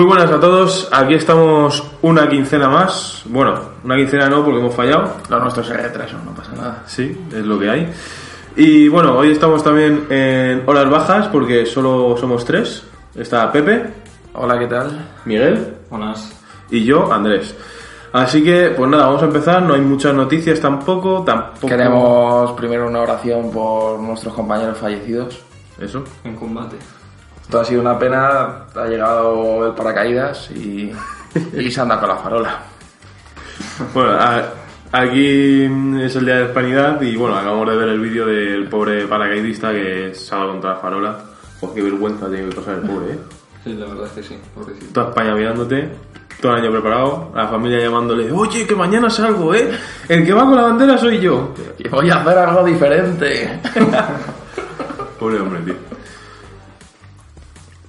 Muy buenas a todos, aquí estamos una quincena más. Bueno, una quincena no porque hemos fallado. Lo nuestro se retraso, no pasa nada. Sí, es lo que hay. Y bueno, hoy estamos también en horas bajas porque solo somos tres. Está Pepe, Hola, ¿qué tal? Miguel Buenas. y yo, Andrés. Así que, pues nada, vamos a empezar. No hay muchas noticias tampoco, tampoco. Queremos primero una oración por nuestros compañeros fallecidos. Eso. en combate. Esto ha sido una pena, ha llegado el paracaídas y, y se anda con la farola. Bueno, a- aquí es el día de hispanidad y bueno, acabamos de ver el vídeo del pobre paracaidista que se ha dado contra la farola. Pues qué vergüenza tiene que pasar el pobre, ¿eh? Sí, la verdad es que sí, pobrecito. Toda España mirándote, todo el año preparado, la familia llamándole, oye, que mañana salgo, ¿eh? El que va con la bandera soy yo. Y voy a hacer algo diferente. Pobre hombre, tío.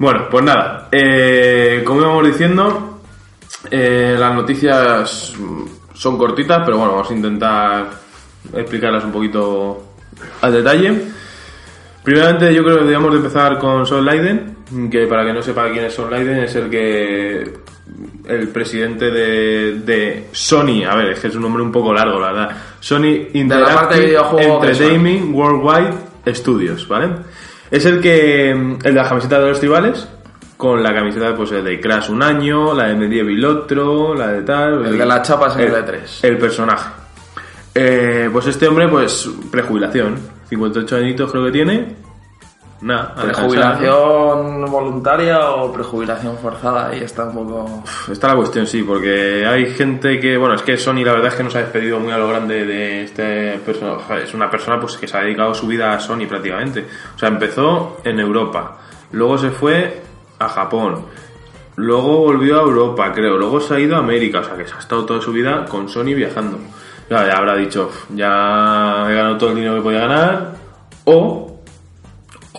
Bueno, pues nada, eh, como íbamos diciendo, eh, las noticias son cortitas, pero bueno, vamos a intentar explicarlas un poquito al detalle. Primeramente, yo creo que deberíamos de empezar con Son Leiden, que para que no sepa quién es Son Leiden, es el que. el presidente de, de Sony, a ver, es que es un nombre un poco largo, la verdad. Sony Interactive. Entertainment Worldwide Studios, ¿vale? Es el que. el de la camiseta de los tribales, con la camiseta pues de Crash un año, la de Medieval otro, la de tal. El de las chapas en el, el E3. el personaje. Eh, pues este hombre, pues, prejubilación. 58 añitos creo que tiene. Descansar. ¿Prejubilación voluntaria o prejubilación forzada? Ahí está un poco... Está la cuestión, sí, porque hay gente que, bueno, es que Sony la verdad es que nos ha despedido muy a lo grande de este personaje. Es una persona pues que se ha dedicado su vida a Sony prácticamente. O sea, empezó en Europa, luego se fue a Japón, luego volvió a Europa, creo, luego se ha ido a América, o sea, que se ha estado toda su vida con Sony viajando. Ya, ya habrá dicho, "Uf, ya he ganado todo el dinero que podía ganar, o,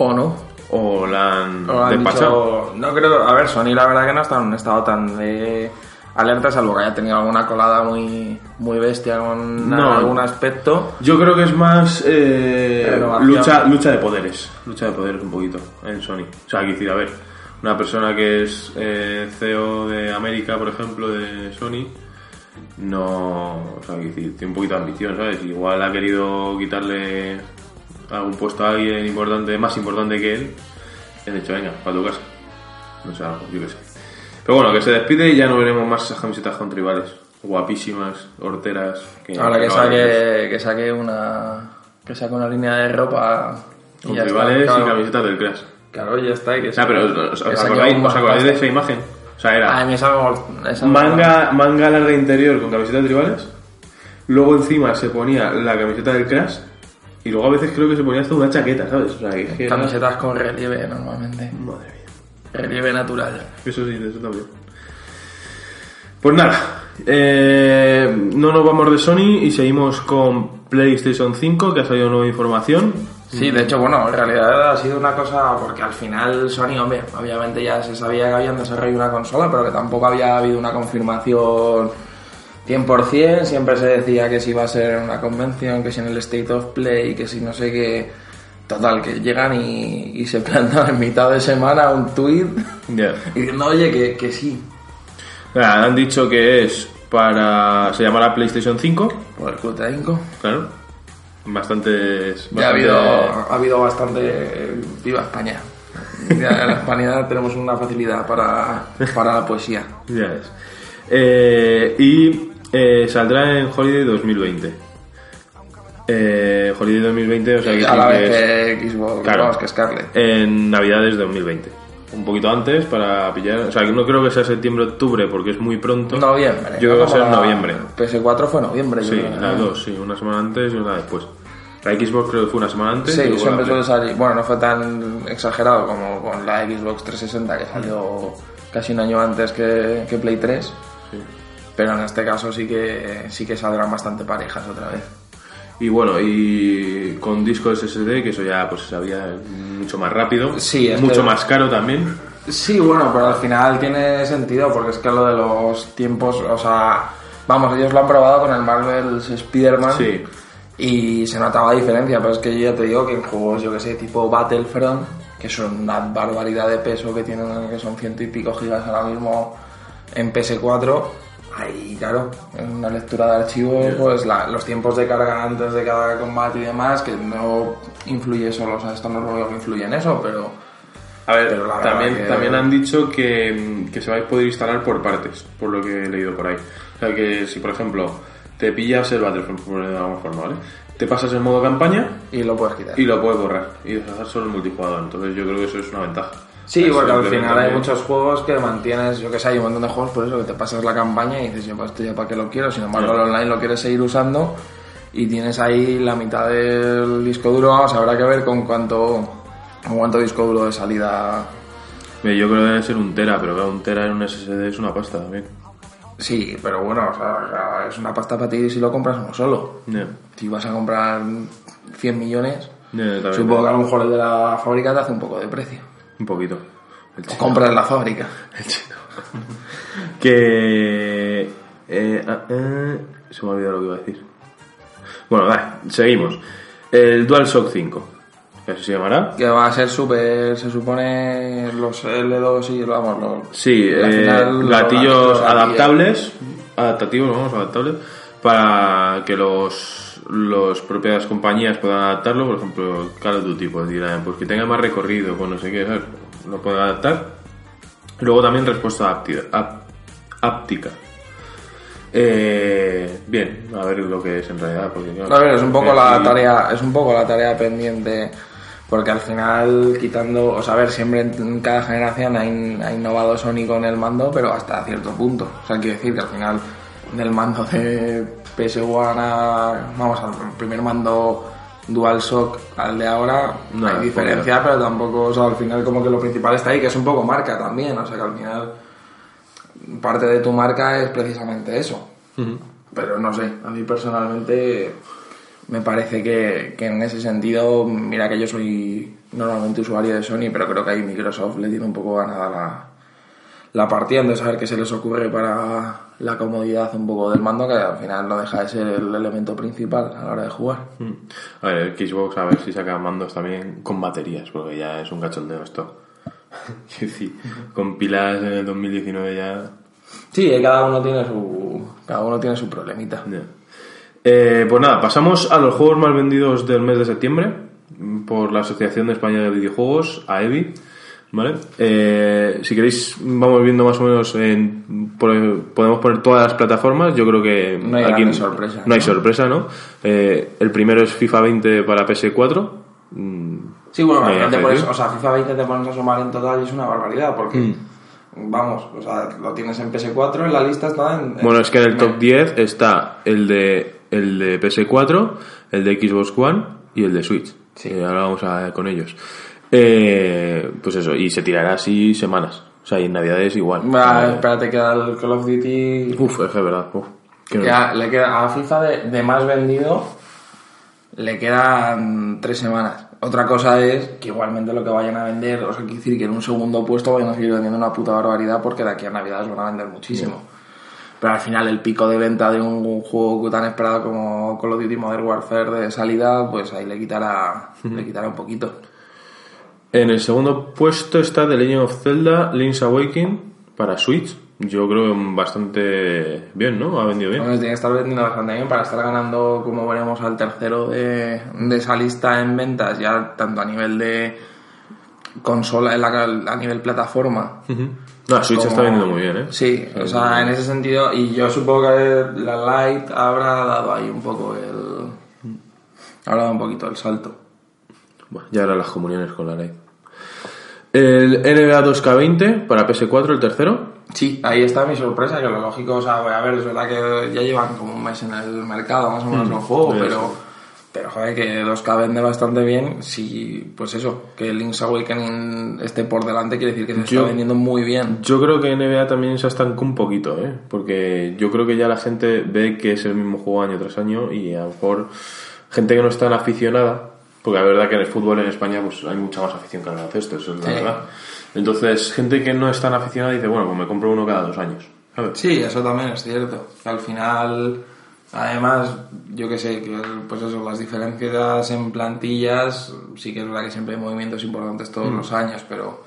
¿O no? o la han O han dicho- no creo, a ver, Sony la verdad que no está en un estado tan de alerta, salvo que haya tenido alguna colada muy, muy bestia con No. algún aspecto. Yo creo que es más eh, lucha, lucha de poderes. Lucha de poderes un poquito en Sony. O sea, quiero decir, a ver, una persona que es eh, CEO de América, por ejemplo, de Sony, no. O sea, quiero decir, tiene un poquito de ambición, ¿sabes? Igual ha querido quitarle algún puesto a alguien importante, más importante que él. Y han dicho, venga, para tu casa. No sé, algo, yo qué sé. Pero bueno, que se despide y ya no veremos más esas camisetas con tribales. Guapísimas, horteras. Que Ahora que saque, que saque una que saque una línea de ropa y Con está, tribales claro. y camisetas del Crash. Claro, ya está. y Que Ah, pero ¿os, os que acordáis, un os acordáis de esa imagen? O sea, A era mí esa, esa manga, manga larga interior con camiseta de tribales, luego encima se ponía la camiseta del Crash y luego a veces creo que se ponía hasta una chaqueta, ¿sabes? O sea, que es que era- Camisetas con relieve normalmente. Madre mía. Relieve natural. Eso sí, eso también. Pues nada, eh, no nos vamos de Sony y seguimos con PlayStation 5, que ha salido nueva información. Sí, de hecho, bueno, en realidad ha sido una cosa porque al final Sony, hombre, obviamente ya se sabía que habían desarrollado una consola, pero que tampoco había habido una confirmación 100%, siempre se decía que si iba a ser una convención, que si en el State of Play, que si no sé qué... Total, que llegan y, y se plantan en mitad de semana un tweet Ya. diciendo, oye, que, que sí, han dicho que es para. Se llamará PlayStation 5, por el de Inco. claro. bastantes... Ya ha habido, ha habido bastante. Viva España. Ya en la España tenemos una facilidad para, para la poesía. Ya ves. Eh, y eh, saldrá en Holiday 2020. Eh, Holiday 2020, o sea que a la vez es- que Xbox, Claro. vamos, que Scarlett. en Navidades de 2020. Un poquito antes para pillar. O sea, que no creo que sea septiembre-octubre porque es muy pronto. Noviembre. Yo creo que será en la noviembre. PS4 fue noviembre, yo Sí, creo. las dos, sí. Una semana antes y una después. La Xbox creo que fue una semana antes. Sí, siempre suele salir. Bueno, no fue tan exagerado como con la Xbox 360 que salió casi un año antes que, que Play 3. Sí. Pero en este caso sí que sí que saldrán bastante parejas otra vez. Y bueno, y con disco SSD, que eso ya pues sabía mucho más rápido. Sí, Mucho más caro también. Sí, bueno, pero al final tiene sentido porque es que lo de los tiempos, o sea, vamos, ellos lo han probado con el Marvel's Spider-Man Sí. y se notaba diferencia, pero es que yo ya te digo que en juegos, yo que sé, tipo Battlefront, que son una barbaridad de peso que tienen, que son ciento y pico gigas ahora mismo en PS4, ahí, claro, en una lectura de archivos, pues la- los tiempos de carga antes de cada combate y demás, que no influye solo, o sea, esto no es lo único que influye en eso, pero... A ver, Pero también, que- también han dicho que, que se va a poder instalar por partes, por lo que he leído por ahí. O sea que si, por ejemplo, te pillas el Battlefront, por de alguna forma, ¿vale? Te pasas en modo campaña Y lo puedes quitar. y lo puedes borrar y deshacer solo el multijugador. Entonces yo creo que eso es una ventaja. Sí, porque al final hay muchos juegos que mantienes, yo que sé, hay un montón de juegos por eso que te pasas la campaña y dices, yo pues esto ya para qué lo quiero, sin embargo el online lo quieres seguir usando y tienes ahí la mitad del disco duro, vamos, habrá que ver con cuánto, con cuánto disco duro de salida. Mira, Yo creo que debe ser un tera, pero claro, un tera en un SSD es una pasta también. Sí, pero bueno, o sea, es una pasta para ti si lo compras uno solo. Si vas a comprar 100 millones, supongo que a lo mejor el de la fábrica te hace un poco de precio. Un poquito. El O compras la fábrica. El chino. que... eh, ah, eh, se me ha olvidado lo que iba a decir. Bueno, vale, seguimos. El DualShock 5. Que así se llamará. Que va a ser súper, se supone, los L2 y vamos, los... Sí, eh, gatillos adaptables, adaptativos, vamos, adaptables, para que los, los propias compañías puedan adaptarlo, por ejemplo, Call of Duty, pues dirán, pues que tenga más recorrido, pues no sé qué, ¿sabes? lo pueden adaptar. Luego también respuesta áptica. áp- áptica. Eh, bien, a ver lo que es en realidad. Porque, claro, A ver, es un poco la tarea, es un poco la tarea pendiente, porque al final quitando, o sea, a ver, siempre en cada generación ha, ha innovado Sony con el mando, pero hasta cierto punto. O sea, quiero decir que al final del mando de PS1 a, vamos, al primer mando DualShock al de ahora, No, hay diferencia, pero tampoco, o sea, al final como que lo principal está ahí, que es un poco marca también, o sea, que al final parte de tu marca es precisamente eso. Pero no sé, a mí personalmente me parece que, que en ese sentido, mira que yo soy normalmente usuario de Sony, pero creo que ahí Microsoft le tiene un poco ganada la, la partida, entonces a ver qué se les ocurre para la comodidad un poco del mando, que al final no deja de ser el elemento principal a la hora de jugar. Mm. A ver, el Xbox a ver si saca mandos también con baterías, porque ya es un cachondeo esto. Quiero decir, con pilas en el 2019 ya... Sí, cada uno tiene su, cada uno tiene su problemita. Eh, pues nada, pasamos a los juegos más vendidos del mes de septiembre mm, por la Asociación de España de Videojuegos, AEVI. ¿Vale? Eh, si queréis, vamos viendo más o menos, en, por- podemos poner todas las plataformas. Yo creo que No hay aquí sorpresa, No hay ¿no? sorpresa, ¿no? Eh, el primero es FIFA 20 para PS4. Mm, Sí, bueno, hay que eso, decir. o sea, FIFA 20 te pones a sumar en total y es una barbaridad, porque, vamos, o sea, lo tienes en PS4, en la lista está en... Bueno, es que en el top 10 está el de, el de PS4, el de Xbox One y el de Switch. Sí. Eh, ahora vamos a con ellos. Eh, pues eso, y se tirará así semanas. O sea, y en Navidades igual. Eh, espérate, queda el Call of Duty... uf, es que verdad. Uf, que le queda a FIFA de, de más vendido le quedan tres semanas. Otra cosa es que igualmente lo que vayan a vender, o sea, quiere decir que en un segundo puesto vayan a seguir vendiendo una puta barbaridad porque de aquí a Navidades van a vender muchísimo. Pero al final el pico de venta de un juego tan esperado como Call of Duty Modern Warfare de salida, pues ahí le quitará, le quitará un poquito. En el segundo puesto está The Legend of Zelda Link's Awakening para Switch. yo creo que bastante bien, ¿no? Ha vendido bien. Bueno, tiene que estar vendiendo bastante bien para estar ganando, como veremos, al tercero de, de esa lista en ventas, ya tanto a nivel de consola, en la- a nivel plataforma. Ujú. No, la Switch como- está vendiendo muy bien, ¿eh? Sí, o sea, en ese sentido, y yo supongo que la Lite habrá dado ahí un poco el. Habrá dado un poquito el salto. Bueno, ya eran las comuniones con la ley. El NBA 2K20 para PS4, el tercero. Sí, ahí está mi sorpresa, que lo lógico, o sea, voy a ver, es verdad que ya llevan como un mes en el mercado, más o menos el juego, sí, pero, pero joder, que 2K vende bastante bien, si, pues eso, que Link's Awakening esté por delante, quiere decir que se Yo- está vendiendo muy bien. Yo creo que NBA también se estancó un poquito, ¿eh? Porque yo creo que ya la gente ve que es el mismo juego año tras año y a lo mejor gente que no es tan aficionada, porque la verdad que en el fútbol en España pues hay mucha más afición que el baloncesto, eso es la Sí. verdad. Entonces, gente que no es tan aficionada dice, bueno, pues me compro uno cada dos años. ¿sabes? Sí, eso también es cierto. Al final, además, yo que sé, que pues eso, las diferencias en plantillas, sí que es verdad que siempre hay movimientos importantes todos los años, pero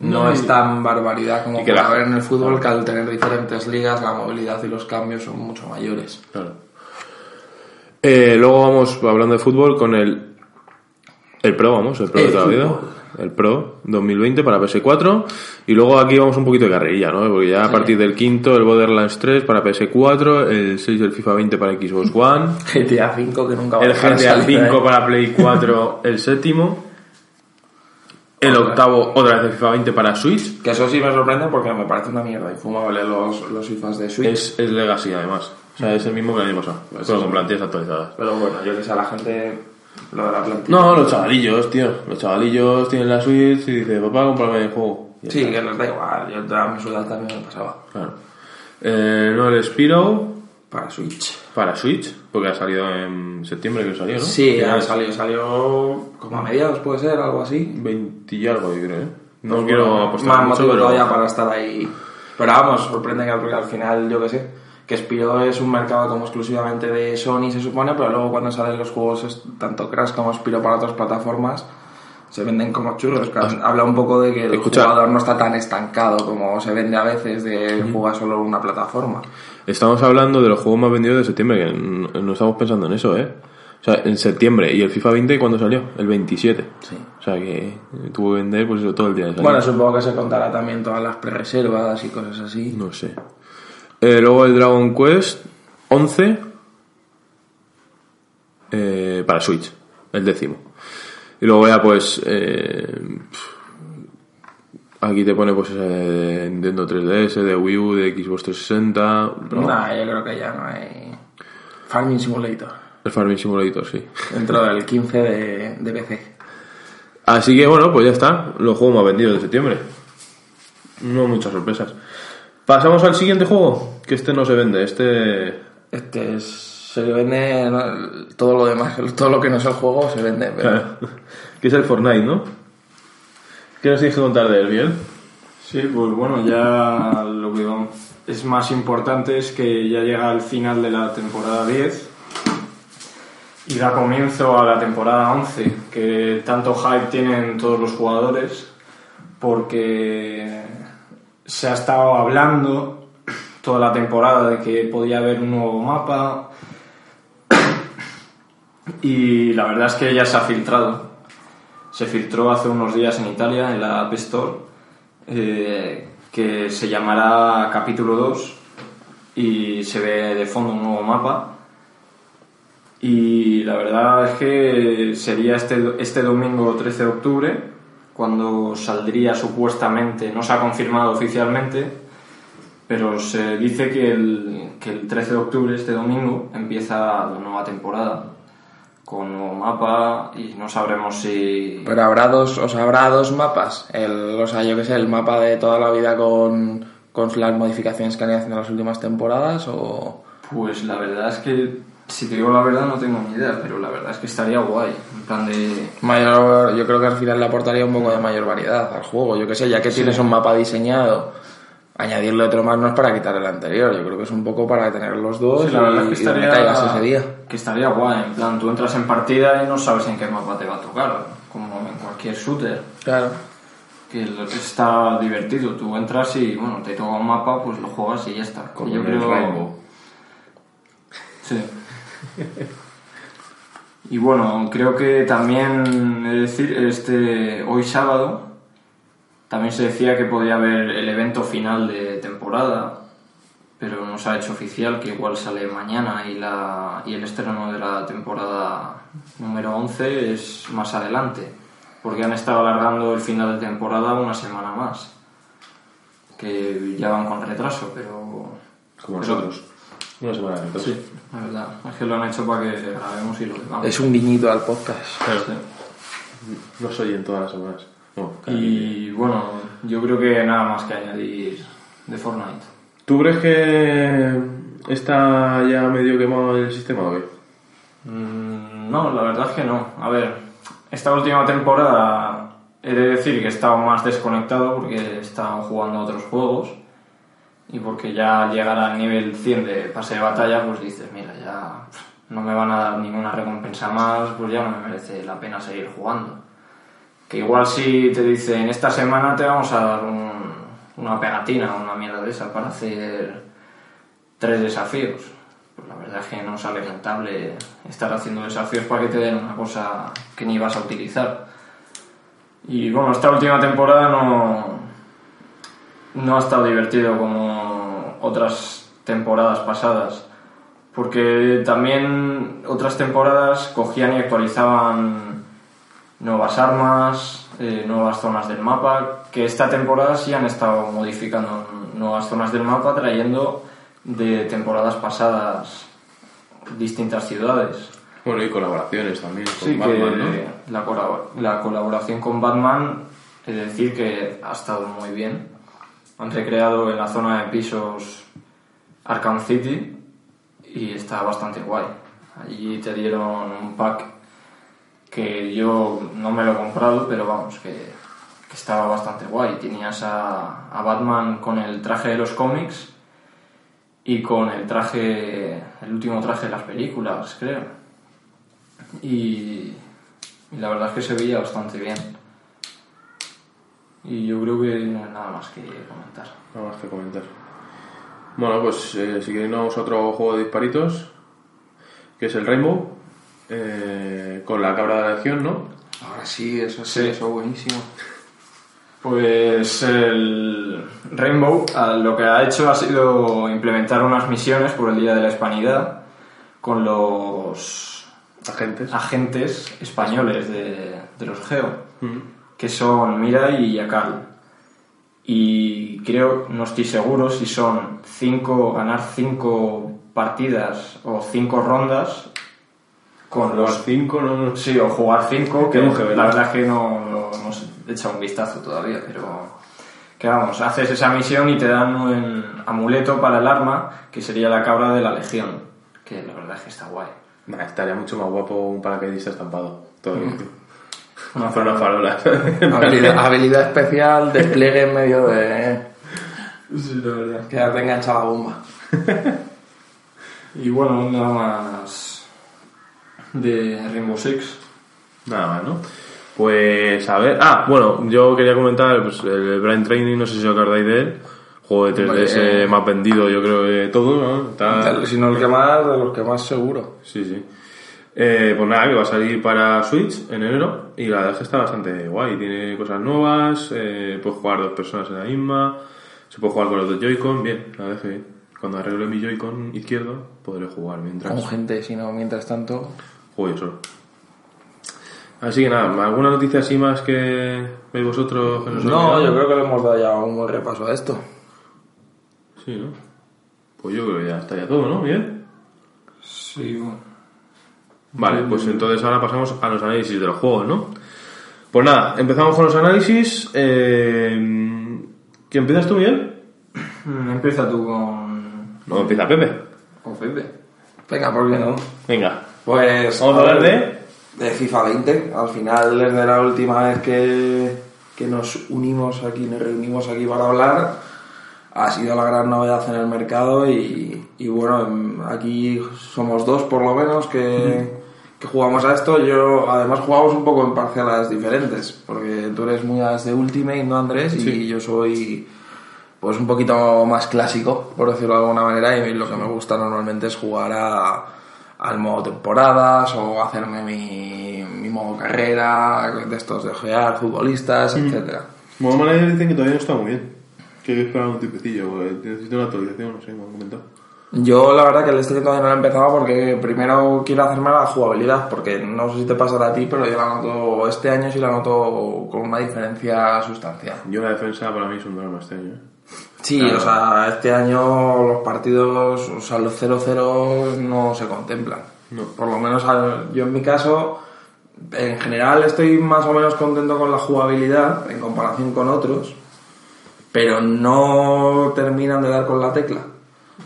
no, No, es tan barbaridad como que la- ver en el fútbol que al tener diferentes ligas la movilidad y los cambios son mucho mayores. Claro. Eh, luego vamos, hablando de fútbol, con el, el Pro, vamos, el Pro de El toda la vida. El Pro 2020 para PS4. Y luego aquí vamos un poquito de carrerilla, ¿no? Porque ya a partir del quinto, el Borderlands 3 para PS4, el 6 del FIFA 20 para Xbox One, GTA 5 que nunca va el a de GTA salir, 5 ¿eh? para Play 4, el séptimo. El octavo, otra vez el FIFA 20 para Switch. Que eso sí me sorprende porque me parece una mierda infumable los, los FIFAs de Switch. Es, es Legacy, además. O sea, es el mismo que el año pasado. Pero con plantillas actualizadas. Pero bueno, yo que sé, a la gente lo de la plantilla. No, los chavalillos, tío. Los chavalillos tienen la Switch y dicen, papá, cómprame el juego. Sí, que les da igual, yo a mi ciudad también me pasaba. Claro. Eh, no, el Spiro Para Switch. para Switch, porque ha salido en septiembre que salió, ¿no? Sí, Ya salió, salió como a mediados, puede ser, algo así. 20 y algo, yo creo, ¿eh? No quiero apostar más mucho, motivo pero... todavía para estar ahí. Pero vamos, sorprende que al final, yo que sé, que Spiro es un mercado como exclusivamente de Sony, se supone, pero luego cuando salen los juegos, tanto Crash como Spiro para otras plataformas, se venden como churros. que Habla un poco de que el Escucha. jugador no está tan estancado como se vende a veces de jugar solo una plataforma. Estamos hablando de los juegos más vendidos de septiembre, que no, estamos pensando en eso, ¿eh? O sea, en septiembre. ¿Y el FIFA 20 cuándo salió? El 27. Sí. O sea, que tuvo que vender pues eso todo el día de. Bueno, supongo que se contará también todas las pre-reservas y cosas así. No sé. Eh, luego el Dragon Quest 11 eh, para Switch, el décimo. Y luego ya pues eh, aquí te pone pues eh, de Nintendo 3DS, de Wii U, de Xbox 360, pero Nah, yo creo que ya no hay. Farming Simulator. el Farming Simulator, sí. Dentro del 15 de, de PC. Así que bueno, pues ya está, los juegos más vendidos de septiembre. No muchas sorpresas. Pasamos al siguiente juego, que este no se vende, este Este es. Se vende. Todo lo demás, todo lo que no es el juego se vende. Pero... que es el Fortnite, ¿no? ¿Qué nos tienes que contar de él, bien? Sí, pues bueno, ya lo que es más importante es que ya llega al final de la temporada 10 y da comienzo a la temporada 11, que tanto hype tienen todos los jugadores porque se ha estado hablando toda la temporada de que podía haber un nuevo mapa y la verdad es que ya se ha filtrado. Se filtró hace unos días en Italia, en la App Store, eh, que se llamará Capítulo 2 y se ve de fondo un nuevo mapa. Y la verdad es que sería este, este domingo 13 de octubre, cuando saldría supuestamente, no se ha confirmado oficialmente, pero se dice que el, que el 13 de octubre, este domingo, empieza la nueva temporada con nuevo mapa y no sabremos si... Pero habrá dos, o sea, habrá dos mapas. El, o sea, yo que sé, el mapa de toda la vida con, con las modificaciones que han ido haciendo en las últimas temporadas o. Pues la verdad es que, si te digo la verdad, no tengo ni idea, pero la verdad es que estaría guay. Plan de. Mayor, yo creo que al final le aportaría un poco de mayor variedad al juego. Yo que sé, ya que tienes un mapa diseñado, añadirle otro más no es para quitar el anterior. Yo creo que es un poco para tener los dos Sí, la verdad y, es que estaría, caigas ese día. que estaría guay. En plan, tú entras en partida y no sabes en qué mapa te va a tocar, como en cualquier shooter. Claro. que está divertido. Tú entras y, bueno, te toca un mapa, pues lo juegas y ya está. Como Yo creo- Rainbow. Sí. Y bueno, creo que también, es decir, este, hoy sábado también se decía que podía haber el evento final de temporada, pero no se ha hecho oficial, que igual sale mañana y, la, y el estreno de la temporada número 11 es más adelante, porque han estado alargando el final de temporada una semana más, que ya van con retraso, pero... Como pero- nosotros. Una semana retraso. Sí, la verdad. Es que lo han hecho para que grabemos y lo digamos. Es un guiñito al podcast. Claro. Sí. No soy en todas las semanas. Y bueno, yo creo que nada más que añadir de Fortnite. ¿Tú crees que está ya medio quemado el sistema qué? Mm, no, la verdad es que no. A ver, esta última temporada he de decir que he estado más desconectado porque he estado jugando a otros juegos y porque ya al llegar al nivel 100 de pase de batalla, pues dices, mira, ya no me van a dar ninguna recompensa más, pues ya no me merece la pena seguir jugando. Que igual si te dicen, esta semana te vamos a dar un- una pegatina, una mierda de esa para hacer tres desafíos. Pues la verdad es que no sale rentable estar haciendo desafíos para que te den una cosa que ni vas a utilizar. Y bueno, esta última temporada no, no ha estado divertido como otras temporadas pasadas. Porque también otras temporadas cogían y actualizaban nuevas armas, eh, nuevas zonas del mapa, que esta temporada sí han estado modificando nuevas zonas del mapa, trayendo de temporadas pasadas distintas ciudades. Bueno, y colaboraciones también con Sí, Batman, que ¿no? la, colab- la colaboración con Batman, es decir, que ha estado muy bien. Han recreado en la zona de pisos Arkham City y está bastante guay. Allí te dieron un pack que yo no me lo he comprado, pero vamos, que, estaba bastante guay. Tenías a, Batman con el traje de los cómics y con el traje, el último traje de las películas, creo. Y la verdad es que se veía bastante bien. Y yo creo que nada más que comentar. Nada más que comentar. Bueno, pues eh, si queréis vamos a otro juego de disparitos, que es el Rainbow, eh, con la cabra de la legión, ¿no? Ahora sí, eso sí, Sí. eso buenísimo. Pues el Rainbow ah, lo que ha hecho ha sido implementar unas misiones por el Día de la Hispanidad con los Agentes. agentes españoles de, de los Geo, Mm. Que son Mirai y Yakal. Y creo, no estoy seguro si son cinco, ganar cinco partidas o cinco rondas con Los los cinco, no, no Sí, o jugar 5, que ¿verdad? la verdad es que no, no hemos echado un vistazo todavía, pero que vamos, haces esa misión y te dan un amuleto para el arma, que sería la cabra de la legión, que la verdad es que está guay. Nah, estaría mucho más guapo un paracaidista estampado. Todo bien. Una Con una farola. Habilidad, habilidad especial, despliegue en medio de. Sí, la verdad. Quedarte enganchada a la bomba. Y bueno, nada más de Rainbow Six. Nada más, ¿no? Pues a ver. Ah, bueno, yo quería comentar pues, el Blind Training, no sé si os acordáis de él. Juego de 3DS Hombre. más vendido, yo creo, de todo, ¿no? Está- Si no el que más, de los que más seguro. Sí, sí. Eh, pues nada, que va a salir para Switch en enero y la verdad es que está bastante guay. Tiene cosas nuevas, eh, puedes jugar dos personas en la misma, se puede jugar con los dos Joy-Con, bien, la verdad es que bien. Cuando arregle mi Joy-Con izquierdo podré jugar mientras Con gente, si no, mientras tanto. juego yo solo. Así que nada, ¿alguna noticia así más que veis vosotros? Que nos No, yo creo que le hemos dado ya un buen repaso a esto. Sí, ¿no? Pues yo creo que ya está ya todo, ¿no? Bien. Sí, bueno. Vale, pues entonces ahora pasamos a los análisis de los juegos, ¿no? Pues nada, empezamos con los análisis. Eh, ¿Quién empiezas tú, Miguel? Mm, Empieza tú con... No, empieza Pepe. con Pepe. Venga, ¿por qué no? Venga. Pues. Vamos a hablar de... de FIFA 20. Al final, desde la última vez que, que nos unimos aquí, nos reunimos aquí para hablar, ha sido la gran novedad en el mercado y, y bueno, aquí somos dos por lo menos que, que jugamos a esto, yo además jugamos un poco en parcelas diferentes, porque tú eres muy de Ultimate, ¿no, Andrés? Y yo soy pues un poquito más clásico, por decirlo de alguna manera, y lo que me gusta normalmente es jugar a, al modo temporadas o hacerme mi, mi modo carrera, de estos de ojear, futbolistas, etcétera. Modo Manager dicen que todavía no está muy bien. Que hay que esperar un tipecillo, necesito una actualización, no sé, me han comentado. Yo la verdad que el este todavía no lo he empezado porque primero quiero hacerme la jugabilidad, porque no sé si te pasará a ti, pero yo la noto este año sí la noto con una diferencia sustancial. Yo la defensa para mí es un drama este año. ¿eh? Sí, o sea, este año los partidos, o sea, los 0-0 no se contemplan. No. Por lo menos yo en mi caso, en general estoy más o menos contento con la jugabilidad en comparación con otros, pero no terminan de dar con la tecla.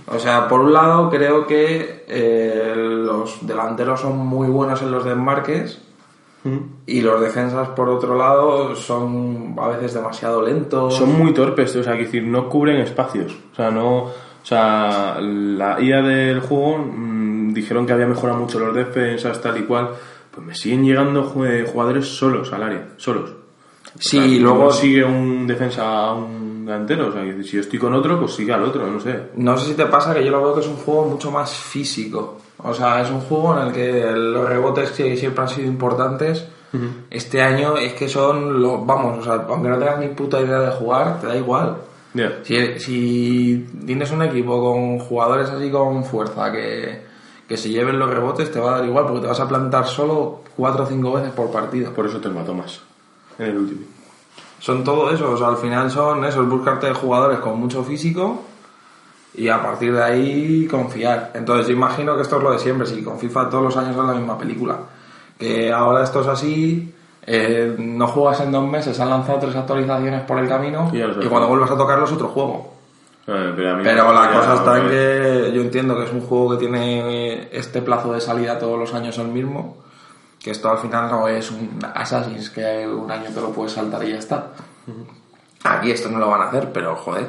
O sea, por un lado creo que eh, los delanteros son muy buenos en los desmarques y los defensas por otro lado son a veces demasiado lentos. Son muy torpes, o sea, que decir, no cubren espacios. O sea, no. O sea, la IA del juego mm, dijeron que había mejorado mucho los defensas, tal y cual. Pues me siguen llegando jugadores solos al área, solos. Sí, O sea, y luego sigue un defensa un delantero. O sea, que si yo estoy con otro, pues sigue al otro, no sé. No sé si te pasa que yo lo veo que es un juego mucho más físico. O sea, es un juego en el que los rebotes que siempre han sido importantes, este año es que son los, vamos, o sea, aunque no tengas ni puta idea de jugar, te da igual. Ya. Si, si tienes un equipo con jugadores así con fuerza que, que se lleven los rebotes, te va a dar igual porque te vas a plantar solo cuatro o cinco veces por partido. Por eso te mató más en el último. Son todo eso, o sea, al final son eso, es buscarte jugadores con mucho físico y a partir de ahí confiar. Entonces yo imagino que esto es lo de siempre, si con FIFA todos los años es la misma película. Que ahora esto es así, eh, no juegas en dos meses, han lanzado tres actualizaciones por el camino Y cuando vuelvas a tocarlo es otro juego. Eh, pero Pero la cosa está en que yo entiendo que es un juego que tiene este plazo de salida todos los años el mismo, que esto al final no es un Assassin's que un año te lo puedes saltar y ya está. Aquí esto no lo van a hacer, pero joder.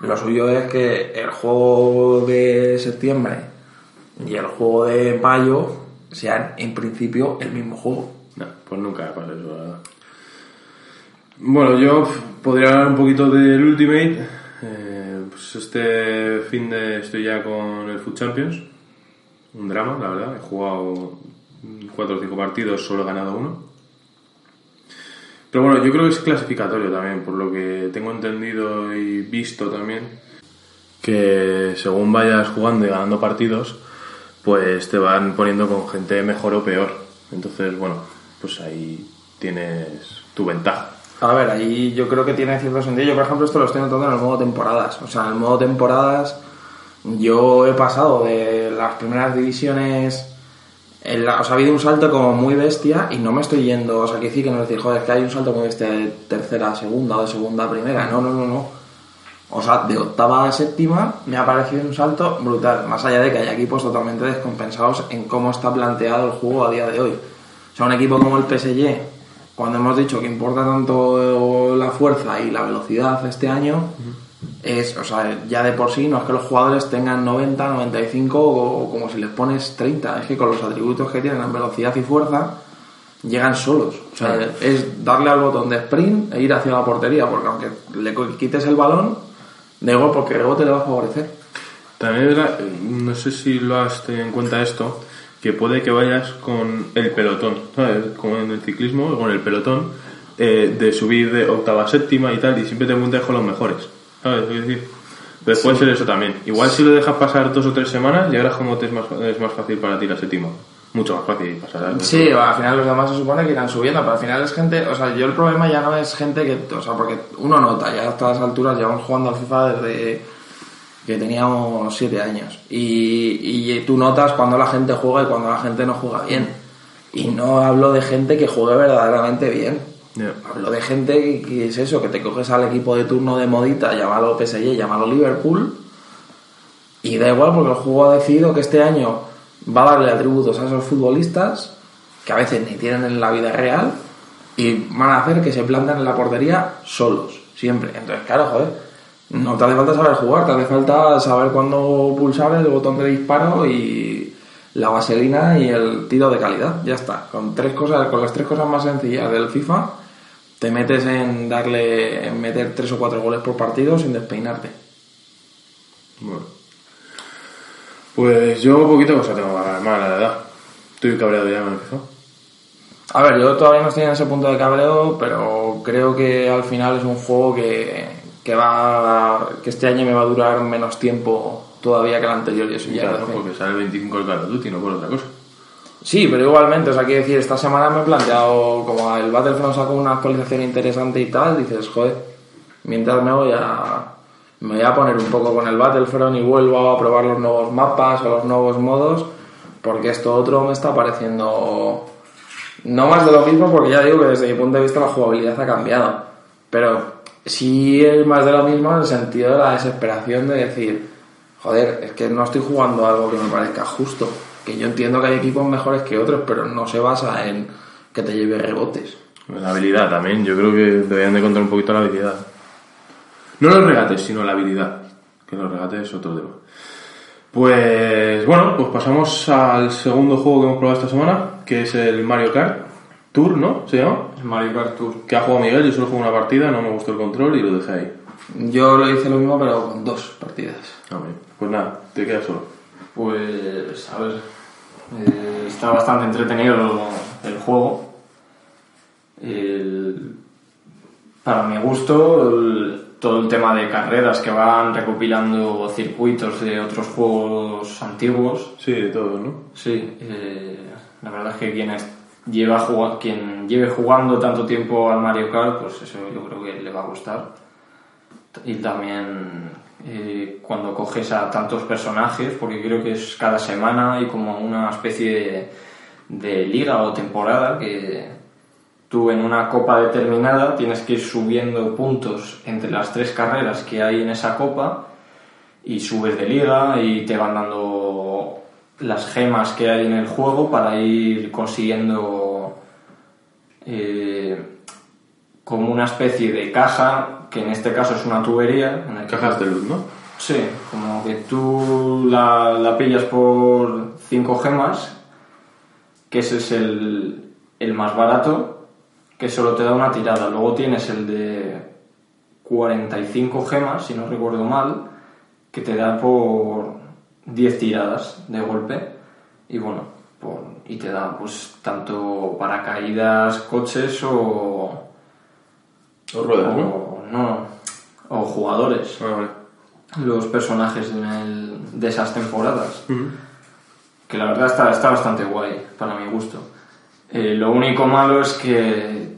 Lo suyo es que el juego de septiembre y el juego de mayo sean en principio el mismo juego. No, pues nunca pasa eso, la verdad. Bueno, yo podría hablar un poquito del Ultimate. Eh, pues este fin de estoy ya con el Food Champions. Un drama, la verdad. He jugado 4 o 5 partidos, solo he ganado uno. Pero bueno, yo creo que es clasificatorio también, por lo que tengo entendido y visto también. Que según vayas jugando y ganando partidos, pues te van poniendo con gente mejor o peor. Entonces, bueno, pues ahí tienes tu ventaja. A ver, ahí yo creo que tiene cierto sentido. Yo, por ejemplo, esto lo estoy notando en el modo temporadas. O sea, en el modo temporadas yo he pasado de las primeras divisiones... en la- o sea, ha habido un salto como muy bestia y no me estoy yendo... O sea, que decir que no es decir, joder, que hay un salto muy bestia de tercera a segunda o de segunda a primera. No, no, no, no. O sea, de octava a séptima me ha parecido un salto brutal. Más allá de que hay equipos totalmente descompensados en cómo está planteado el juego a día de hoy. O sea, un equipo como el PSG, cuando hemos dicho que importa tanto la fuerza y la velocidad este año, es, o sea, ya de por sí no es que los jugadores tengan 90, 95 o como si les pones 30. Es que con los atributos que tienen en velocidad y fuerza, llegan solos. O sea, es darle al botón de sprint e ir hacia la portería, porque aunque le quites el balón, da igual porque el rebote le va a favorecer. También es la- no sé si lo has tenido en cuenta esto, que puede que vayas con el pelotón, ¿sabes? Como en el ciclismo, con el pelotón, eh, de subir de octava a séptima y tal, y siempre te encuentras con los mejores, ¿sabes? Es decir, pues puede ser eso también. Igual si lo dejas pasar dos o tres semanas, ya verás cómo te es más, es más fácil para ti la séptima. Mucho más fácil pasar. ¿sabes? Sí, al final los demás se supone que irán subiendo, pero al final es gente, o sea, yo el problema ya no es gente que, o sea, porque uno nota, ya a todas alturas llevamos jugando al FIFA desde que teníamos siete años y, y tú notas cuando la gente juega y cuando la gente no juega bien. Y no hablo de gente que juegue verdaderamente bien. Hablo de gente que, es eso, que te coges al equipo de turno de modita, llámalo PSG, llámalo Liverpool, y da igual porque el juego ha decidido que este año va a darle atributos a esos futbolistas que a veces ni tienen en la vida real y van a hacer que se planten en la portería solos, siempre. Entonces, claro, joder, no te hace falta saber jugar, te hace falta saber cuándo pulsar el botón de disparo y, la vaselina y el tiro de calidad. Ya está. Con tres cosas, con las tres cosas más sencillas del FIFA, te metes en darle, en meter tres o cuatro goles por partido sin despeinarte. Bueno. Pues yo poquito cosa tengo para más, la verdad. Estoy cabreado ya me empezó. A ver, yo todavía no estoy en ese punto de cabreo, pero creo que al final es un juego que, que va que este año me va a durar menos tiempo todavía que el anterior y eso ya Claro, porque sale el 25 el Call of Duty, no por otra cosa. Sí, pero igualmente, o sea, quiero decir, esta semana me he planteado, como el Battlefront sacó una actualización interesante y tal, dices, joder, mientras me voy a, me voy a poner un poco con el Battlefront y vuelvo a probar los nuevos mapas o los nuevos modos, porque esto otro me está pareciendo no más de lo mismo, porque ya digo que desde mi punto de vista la jugabilidad ha cambiado, pero sí es más de lo mismo en el sentido de la desesperación de decir, joder, es que no estoy jugando algo que me parezca justo. Que yo entiendo que hay equipos mejores que otros, pero no se basa en que te lleve rebotes. La habilidad también, yo creo que deberían de contar un poquito la habilidad. No los regates, sino la habilidad. Que los regates es otro tema. Pues bueno, pues pasamos al segundo juego que hemos probado esta semana, que es el Mario Kart Tour, ¿no? ¿Se llama? Es Mario Kart Tour. Que ha jugado Miguel, yo solo jugué una partida, no me gustó el control y lo dejé ahí. Yo lo hice lo mismo, pero con dos partidas. Ah, bien. Pues nada, te quedas solo. Pues, a ver, eh, está bastante entretenido el juego. El- para mi gusto, el- todo el tema de carreras que van recopilando circuitos de otros juegos antiguos. Sí, de todos, ¿no? Sí, eh, la verdad es que quien, es- lleva quien lleve jugando tanto tiempo al Mario Kart, pues eso yo creo que le va a gustar. Y también eh, cuando coges a tantos personajes, porque creo que es cada semana hay como una especie de, de liga o temporada que tú en una copa determinada tienes que ir subiendo puntos entre las tres carreras que hay en esa copa y subes de liga y te van dando las gemas que hay en el juego para ir consiguiendo eh, como una especie de caja que en este caso es una tubería en que Cajas de luz, ¿no? Sí, como que tú la, la pillas por 5 gemas, que ese es el, el más barato, que solo te da una tirada. Luego tienes el de 45 gemas, si no recuerdo mal, que te da por 10 tiradas de golpe. Y bueno, por- y te da pues tanto paracaídas, coches o, O ruedas, no, o jugadores Ah, vale. los personajes en el- de esas temporadas. Que la verdad está, está bastante guay, para mi gusto. Eh, lo único malo es que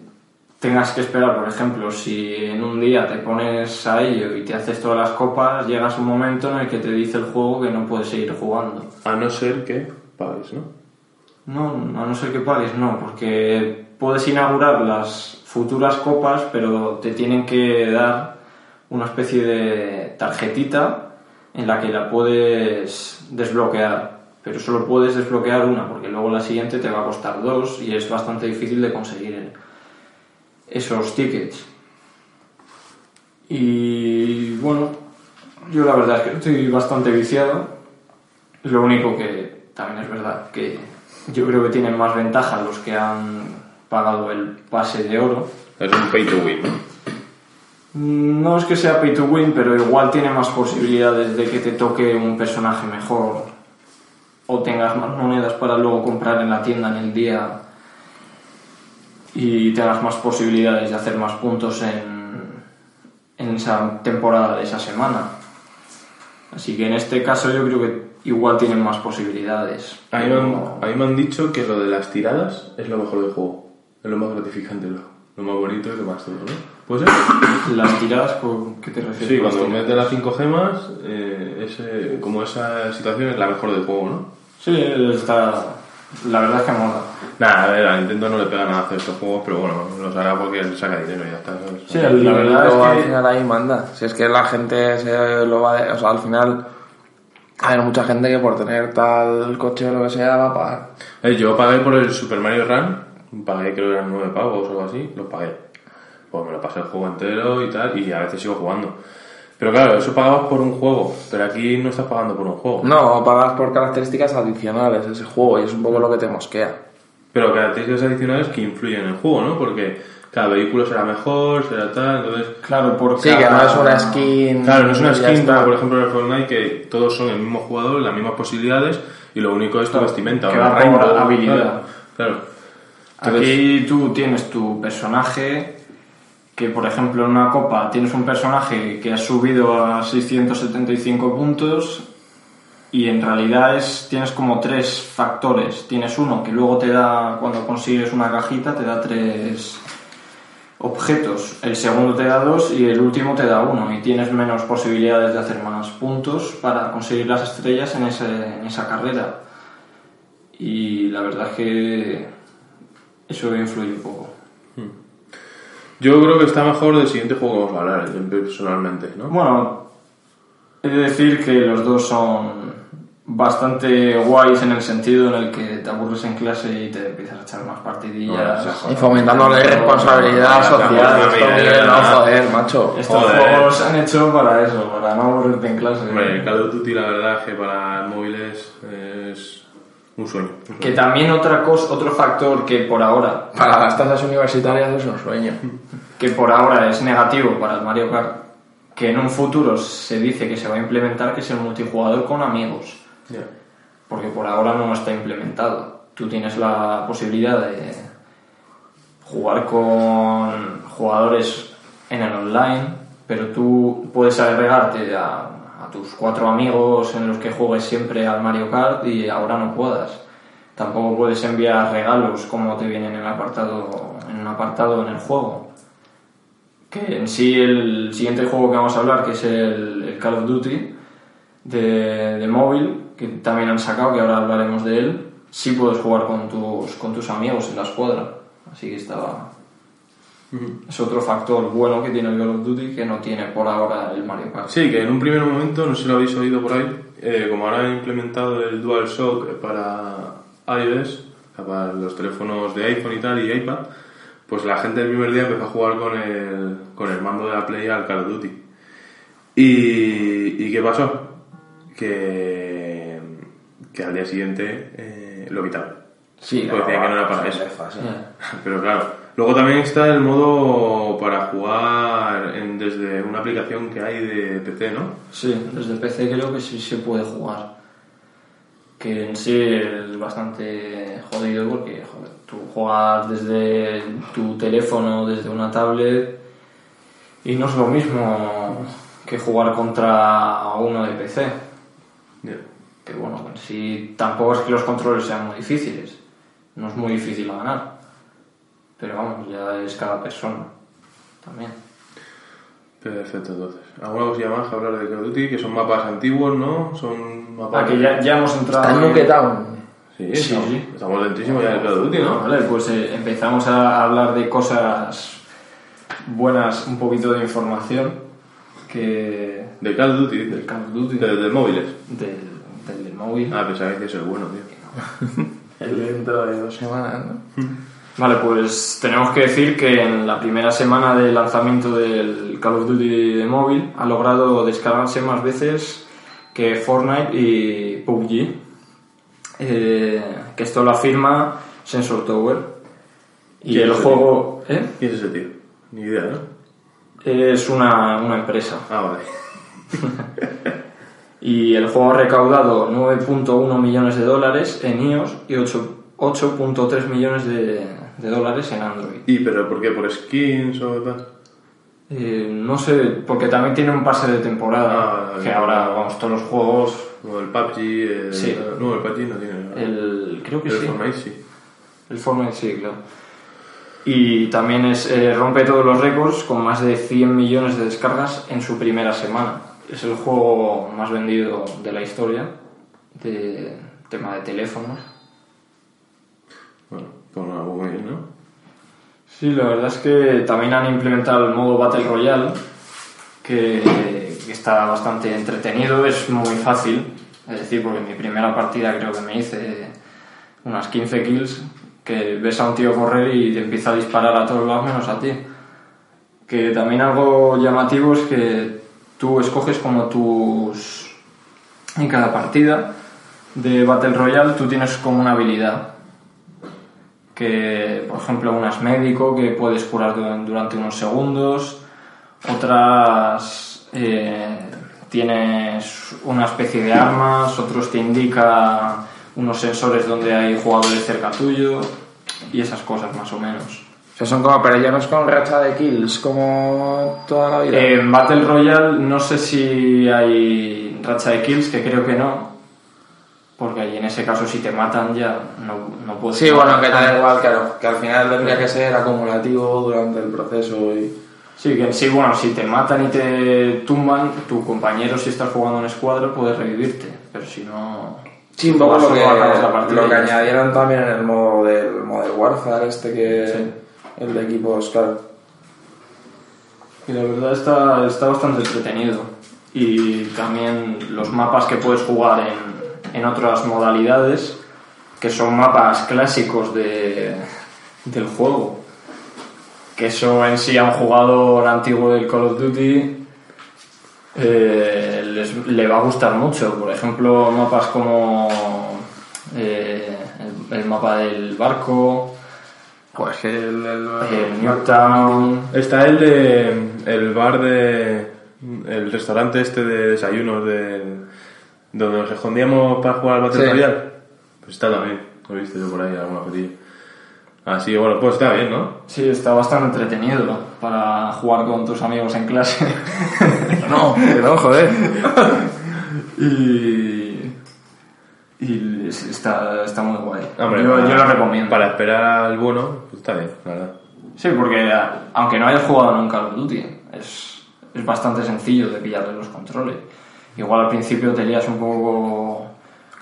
tengas que esperar, por ejemplo, si en un día te pones a ello y te haces todas las copas, llegas un momento en el que te dice el juego que no puedes seguir jugando. A no ser que pagues, ¿no? No, a no ser que pagues, no, porque puedes inaugurar las futuras copas, pero te tienen que dar una especie de tarjetita en la que la puedes desbloquear, pero solo puedes desbloquear una, porque luego la siguiente te va a costar dos y es bastante difícil de conseguir esos tickets. Y bueno, yo la verdad es que estoy bastante viciado. Lo único que también es verdad que yo creo que tienen más ventaja los que han pagado el pase de oro. Es un pay to win, ¿no? No es que sea pay to win, pero igual tiene más posibilidades de que te toque un personaje mejor o tengas más monedas para luego comprar en la tienda en el día y tengas más posibilidades de hacer más puntos en, en esa temporada de esa semana. Así que en este caso yo creo que igual tienen más posibilidades. A mí, me han, Pero- a mí me han dicho que lo de las tiradas es lo mejor del juego. Es lo más gratificante, lo, lo más bonito y lo más todo, ¿no? ¿Puede ser? Las tiradas, ¿con qué te refieres? Sí, cuando metes las 5 gemas, eh, ese- como esa situación es la mejor del juego, ¿no? Sí, está... La verdad es que mola. Nada, a ver, a Nintendo no le pega nada hacer estos juegos, pero bueno, los hará porque él saca dinero y ya está. ¿sabes? Sí, la verdad es al que... final ahí manda. Si es que la gente se lo va de- O sea, al final hay mucha gente que por tener tal coche o lo que sea va a pagar. Eh, yo pagué por el Super Mario Run, pagué creo que eran 9 pavos o algo así, los pagué. Pues me lo pasé el juego entero y tal, y a veces sigo jugando. Pero claro, eso pagabas por un juego, pero aquí no estás pagando por un juego. No, pagas por características adicionales de ese juego y es un poco lo que te mosquea. Pero características adicionales que influyen en el juego, ¿no? Porque cada vehículo será mejor, será tal, entonces... Claro, por Sí, que no es una skin. Claro, no es una skin como por ejemplo en el Fortnite que todos son el mismo jugador, las mismas posibilidades y lo único es tu vestimenta. que o va rainbow, habilidad. Claro. claro. Aquí tú tienes tu personaje, que por ejemplo en una copa tienes un personaje que ha subido a 675 puntos y en realidad es, tienes como tres factores. Tienes uno que luego te da, cuando consigues una cajita, te da tres objetos. El segundo te da dos y el último te da uno y tienes menos posibilidades de hacer más puntos para conseguir las estrellas en, ese- en esa carrera. Y la verdad es que eso influye un poco. Yo creo que está mejor del siguiente juego que vamos a hablar, yo personalmente, ¿no? Bueno, he de decir que los dos son bastante guays en el sentido en el que te aburres en clase y te empiezas a echar más partidillas. Y fomentando la irresponsabilidad social. Esto, no, joder. macho. Estos Joder. juegos se han hecho para eso, para no aburrirte en clase. Hombre, el Call of Duty la verdad es que para móviles es un sueño. Que también otra cosa, otro factor que por ahora, Para las tasas universitarias es un sueño. que por ahora es negativo para el Mario Kart, que en un futuro se dice que se va a implementar, que es el multijugador con amigos. Porque por ahora no está implementado. Tú tienes la posibilidad de jugar con jugadores en el online, pero tú puedes agregarte a tus cuatro amigos en los que juegues siempre al Mario Kart y ahora no puedas. Tampoco puedes enviar regalos como te vienen en el apartado en un apartado en el juego. Que en sí el siguiente juego que vamos a hablar, que es el, el Call of Duty, de, de móvil, que también han sacado, que ahora hablaremos de él, sí puedes jugar con tus, con tus amigos en la escuadra. Así que estaba... Es otro factor bueno que tiene el Call of Duty que no tiene por ahora el Mario Kart. Sí, que en un primer momento, no sé si lo habéis oído por ahí, eh, como ahora han implementado el DualShock para iOS, para los teléfonos de iPhone y tal y iPad, pues la gente el primer día empezó a jugar con el, con el mando de la Play al Call of Duty. ¿Y, y qué pasó? Que, que al día siguiente eh, lo quitaron. Sí, Pues decían que no era para eso. Pero claro, luego también está el modo para jugar en- desde una aplicación que hay de PC, ¿no? Sí, desde PC creo que sí se puede jugar. Que en sí es bastante jodido porque joder, tú juegas desde tu teléfono, desde una tablet y no es lo mismo que jugar contra uno de PC. Ya. Que bueno, en sí tampoco es que los controles sean muy difíciles. No es muy difícil ganar. Pero vamos, ya es cada persona también. Perfecto, entonces. ¿Alguna cosilla más que hablar de Call of Duty? Que son mapas antiguos, ¿no? Son mapas... Ah, que ya, ya hemos entrado. Está en en- Nuke Town. Sí, Sí, estamos, sí. estamos lentísimos ya de Call of Duty, ¿no? Vale, pues eh, empezamos a hablar de cosas buenas, un poquito de información que De Call of Duty, dices. del Call of Duty, De, de móviles. del, del, del móvil. Ah, pensaba que es el bueno, tío. El dentro de dos semanas, ¿no? Vale, pues tenemos que decir que en la primera semana de lanzamiento del Call of Duty de móvil ha logrado descargarse más veces que Fortnite y PUBG. Eh, que esto lo afirma Sensor Tower. Y ¿Quién el juego ¿eh? ¿Quién es ese tío? Ni idea, ¿no? es una, una empresa. Ah, vale. Y el juego ha recaudado 9.1 millones de dólares en iOS y 8 8.3 millones de, de dólares en Android. ¿Y pero por qué? ¿Por skins o tal? Eh, no sé, porque también tiene un pase de temporada, Ah, que bien. ahora, vamos, todos los juegos, Como el PUBG, el... Sí. No, el PUBG no tiene nada. el, creo que el sí, Fortnite sí. el Fortnite sí, claro. Y también es, eh, rompe todos los récords con más de 100 millones de descargas en su primera semana. Es el juego más vendido de la historia, de tema de teléfonos. Con bien, ¿no? Sí, la verdad es que también han implementado el modo Battle Royale, que está bastante entretenido, es muy fácil. Es decir, porque en mi primera partida creo que me hice unas 15 kills, que ves a un tío correr y te empieza a disparar a todos lados menos a ti. Que también algo llamativo es que tú escoges como tus... En cada partida de Battle Royale tú tienes como una habilidad que, por ejemplo, una es médico, que puedes curar du- durante unos segundos, otras eh, tienes una especie de armas, otros te indica unos sensores donde hay jugadores cerca tuyo y esas cosas más o menos. O sea, son como, pero ya no es con racha de kills como toda la vida. En Battle Royale no sé si hay racha de kills, que creo que no. Porque allí en ese caso si te matan ya no, no puedes... sí, bueno, que te da igual, claro, que al final tendría que ser acumulativo durante el proceso y... Sí, que sí, bueno, si te matan y te tumban, tu compañero si estás jugando en escuadra puede revivirte, pero si no... Sí, un poco lo que, lo que añadieron también en el modo del Modern Warfare este que... Sí. El de equipos, claro. Y la verdad está, está bastante entretenido. Y también los mapas que puedes jugar en, en otras modalidades, que son mapas clásicos de, del juego. Que eso en sí a un jugador antiguo del Call of Duty eh, les- le va a gustar mucho. Por ejemplo, mapas como eh, el, el mapa del barco, Pues que el... el- el Newtown. Está el de. El bar de. El restaurante este de desayunos de. Donde nos escondíamos para jugar al Battle Sí. Royale. Pues está también. Lo he visto yo por ahí, alguna cosilla. Así, bueno, pues está bien, ¿no? Sí, está bastante entretenido para jugar con tus amigos en clase. No, que no, joder. y. Y es- está, está muy guay. Hombre, yo, para- yo lo recomiendo. Para esperar al bueno, pues está bien, la verdad. Sí, porque aunque no hayas jugado nunca of Duty, es, es bastante sencillo de pillarle los controles. Igual al principio te lías un poco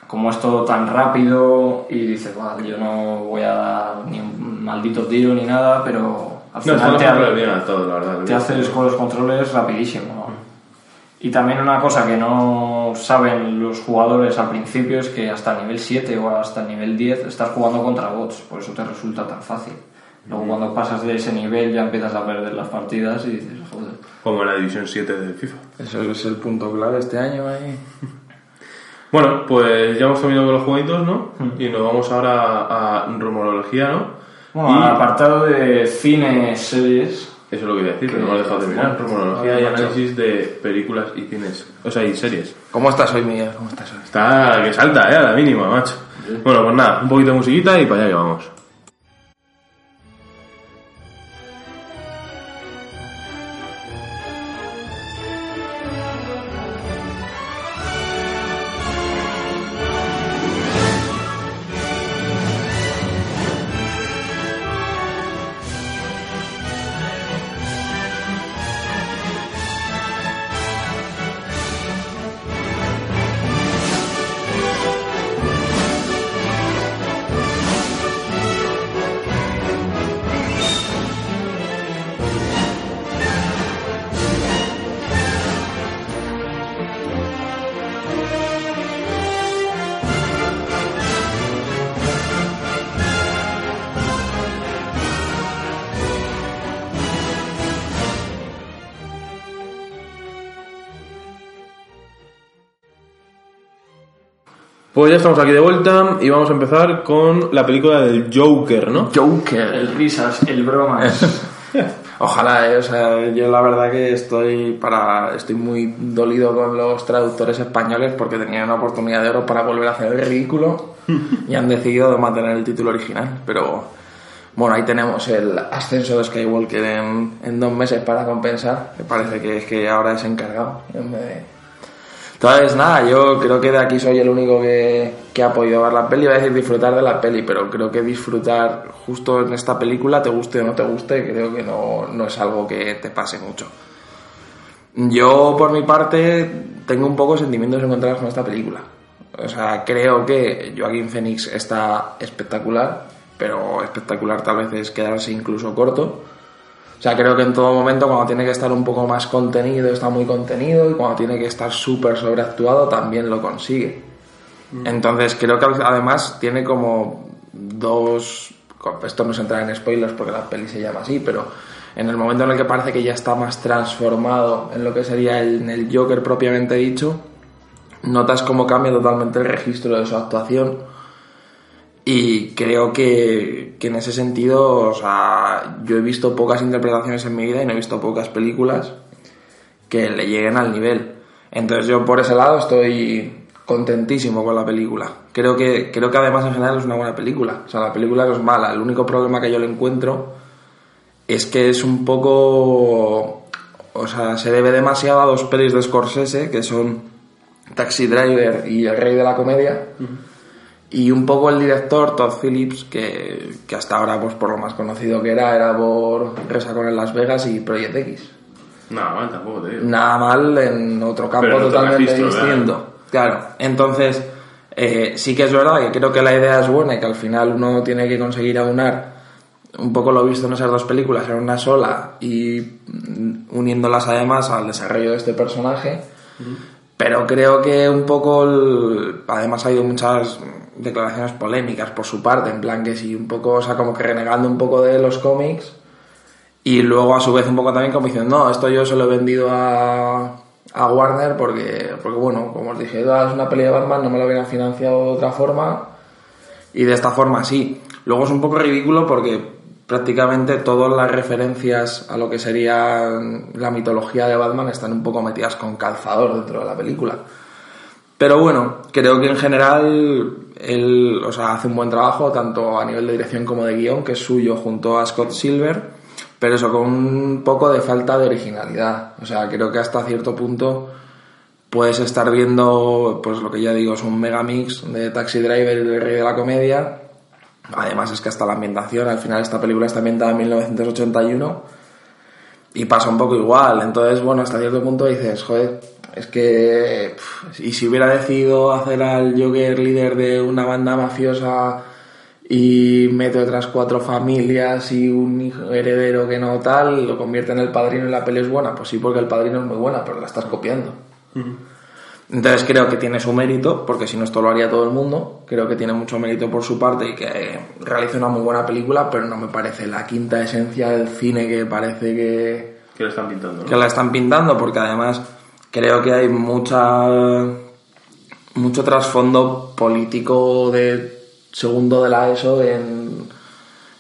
como es todo tan rápido y dices, vale, yo no voy a dar ni un maldito tiro ni nada, pero al final te, bastante ha- bien a todo, la verdad. te haces con los controles rapidísimo. ¿no? Y también una cosa que no saben los jugadores al principio es que hasta el nivel 7 o hasta el nivel 10 estás jugando contra bots, por eso te resulta tan fácil. Luego cuando pasas de ese nivel ya empiezas a perder las partidas y dices, joder. Como en la División 7 de FIFA. Eso es el punto clave este año ahí. Bueno, pues ya hemos terminado con los jueguitos, ¿no? Y nos vamos ahora a rumorología, ¿no? Bueno, y al apartado de cine, series, eso es lo que iba a decir, Que- pero no lo he dejado de terminar. Rumorología y análisis de películas y cines, o sea, y series. ¿Cómo estás hoy, Miguel? ¿Cómo estás hoy? Está que salta, ¿eh? A la mínima, macho. Bueno, pues nada, un poquito de musiquita y para allá que vamos. Estamos aquí de vuelta y vamos a empezar con la película del Joker, ¿no? Joker. el risas, el bromas. Ojalá, eh, o sea, yo la verdad que estoy para estoy muy dolido con los traductores españoles porque tenían una oportunidad de oro para volver a hacer el ridículo y han decidido mantener el título original, pero bueno, ahí tenemos el ascenso de Skywalker en, en dos meses para compensar, que parece que es que ahora es encargado. en vez de- Entonces, nada, yo creo que de aquí soy el único que, que ha podido ver la peli. Iba a decir disfrutar de la peli, pero creo que disfrutar justo en esta película, te guste o no te guste, creo que no, no es algo que te pase mucho. Yo, por mi parte, tengo un poco sentimientos encontrados con esta película. O sea, creo que Joaquín Phoenix está espectacular, pero espectacular tal vez es quedarse incluso corto. O sea, creo que en todo momento, cuando tiene que estar un poco más contenido, está muy contenido, y cuando tiene que estar súper sobreactuado, también lo consigue. Entonces, creo que además tiene como dos. Esto no se entra en spoilers porque la peli se llama así, pero en el momento en el que parece que ya está más transformado en lo que sería el, el Joker propiamente dicho, notas cómo cambia totalmente el registro de su actuación. Y creo que, que en ese sentido, o sea, yo he visto pocas interpretaciones en mi vida y no he visto pocas películas que le lleguen al nivel. Entonces yo por ese lado estoy contentísimo con la película. Creo que, creo que además en general es una buena película. O sea, la película no es mala. El único problema que yo le encuentro es que es un poco... O sea, se debe demasiado a dos pelis de Scorsese, que son Taxi Driver y El Rey de la Comedia. Y un poco el director, Todd Phillips, que, que hasta ahora, pues por lo más conocido que era, era por Resacón en Las Vegas y Project X. Nada mal tampoco te digo. Nada mal en otro campo Pero en otro totalmente registro, distinto. Claro, entonces eh, sí que es verdad que creo que la idea es buena y que al final uno tiene que conseguir aunar un poco lo visto en esas dos películas en una sola y mm, uniéndolas además al desarrollo de este personaje. Pero creo que un poco, el- además ha habido muchas declaraciones polémicas por su parte, en plan que sí, un poco, o sea, como que renegando un poco de los cómics y luego a su vez un poco también como diciendo, no, esto yo se lo he vendido a, a Warner porque, porque, bueno, como os dije, "Ah, es una peli de Batman, no me lo hubieran financiado de otra forma y de esta forma sí. Luego es un poco ridículo porque prácticamente todas las referencias a lo que sería la mitología de Batman están un poco metidas con calzador dentro de la película. Pero bueno, creo que en general él o sea, hace un buen trabajo, tanto a nivel de dirección como de guion, que es suyo junto a Scott Silver, pero eso con un poco de falta de originalidad. O sea, creo que hasta cierto punto puedes estar viendo, pues lo que ya digo, es un megamix de Taxi Driver y Rey de la Comedia. Además es que hasta la ambientación, al final esta película está ambientada en 1981 y pasa un poco igual. Entonces, bueno, hasta cierto punto dices, joder, es que. y si hubiera decidido hacer al Joker líder de una banda mafiosa y mete otras cuatro familias y un hijo heredero que no tal, lo convierte en el padrino y la peli es buena. Pues sí, porque el padrino es muy buena, pero la estás copiando. Entonces creo que tiene su mérito, porque si no esto lo haría todo el mundo. Creo que tiene mucho mérito por su parte y que realiza una muy buena película, pero no me parece la quinta esencia del cine que parece que, Que lo están pintando, ¿no? que la están pintando, porque además creo que hay mucha mucho trasfondo político de segundo de la ESO en,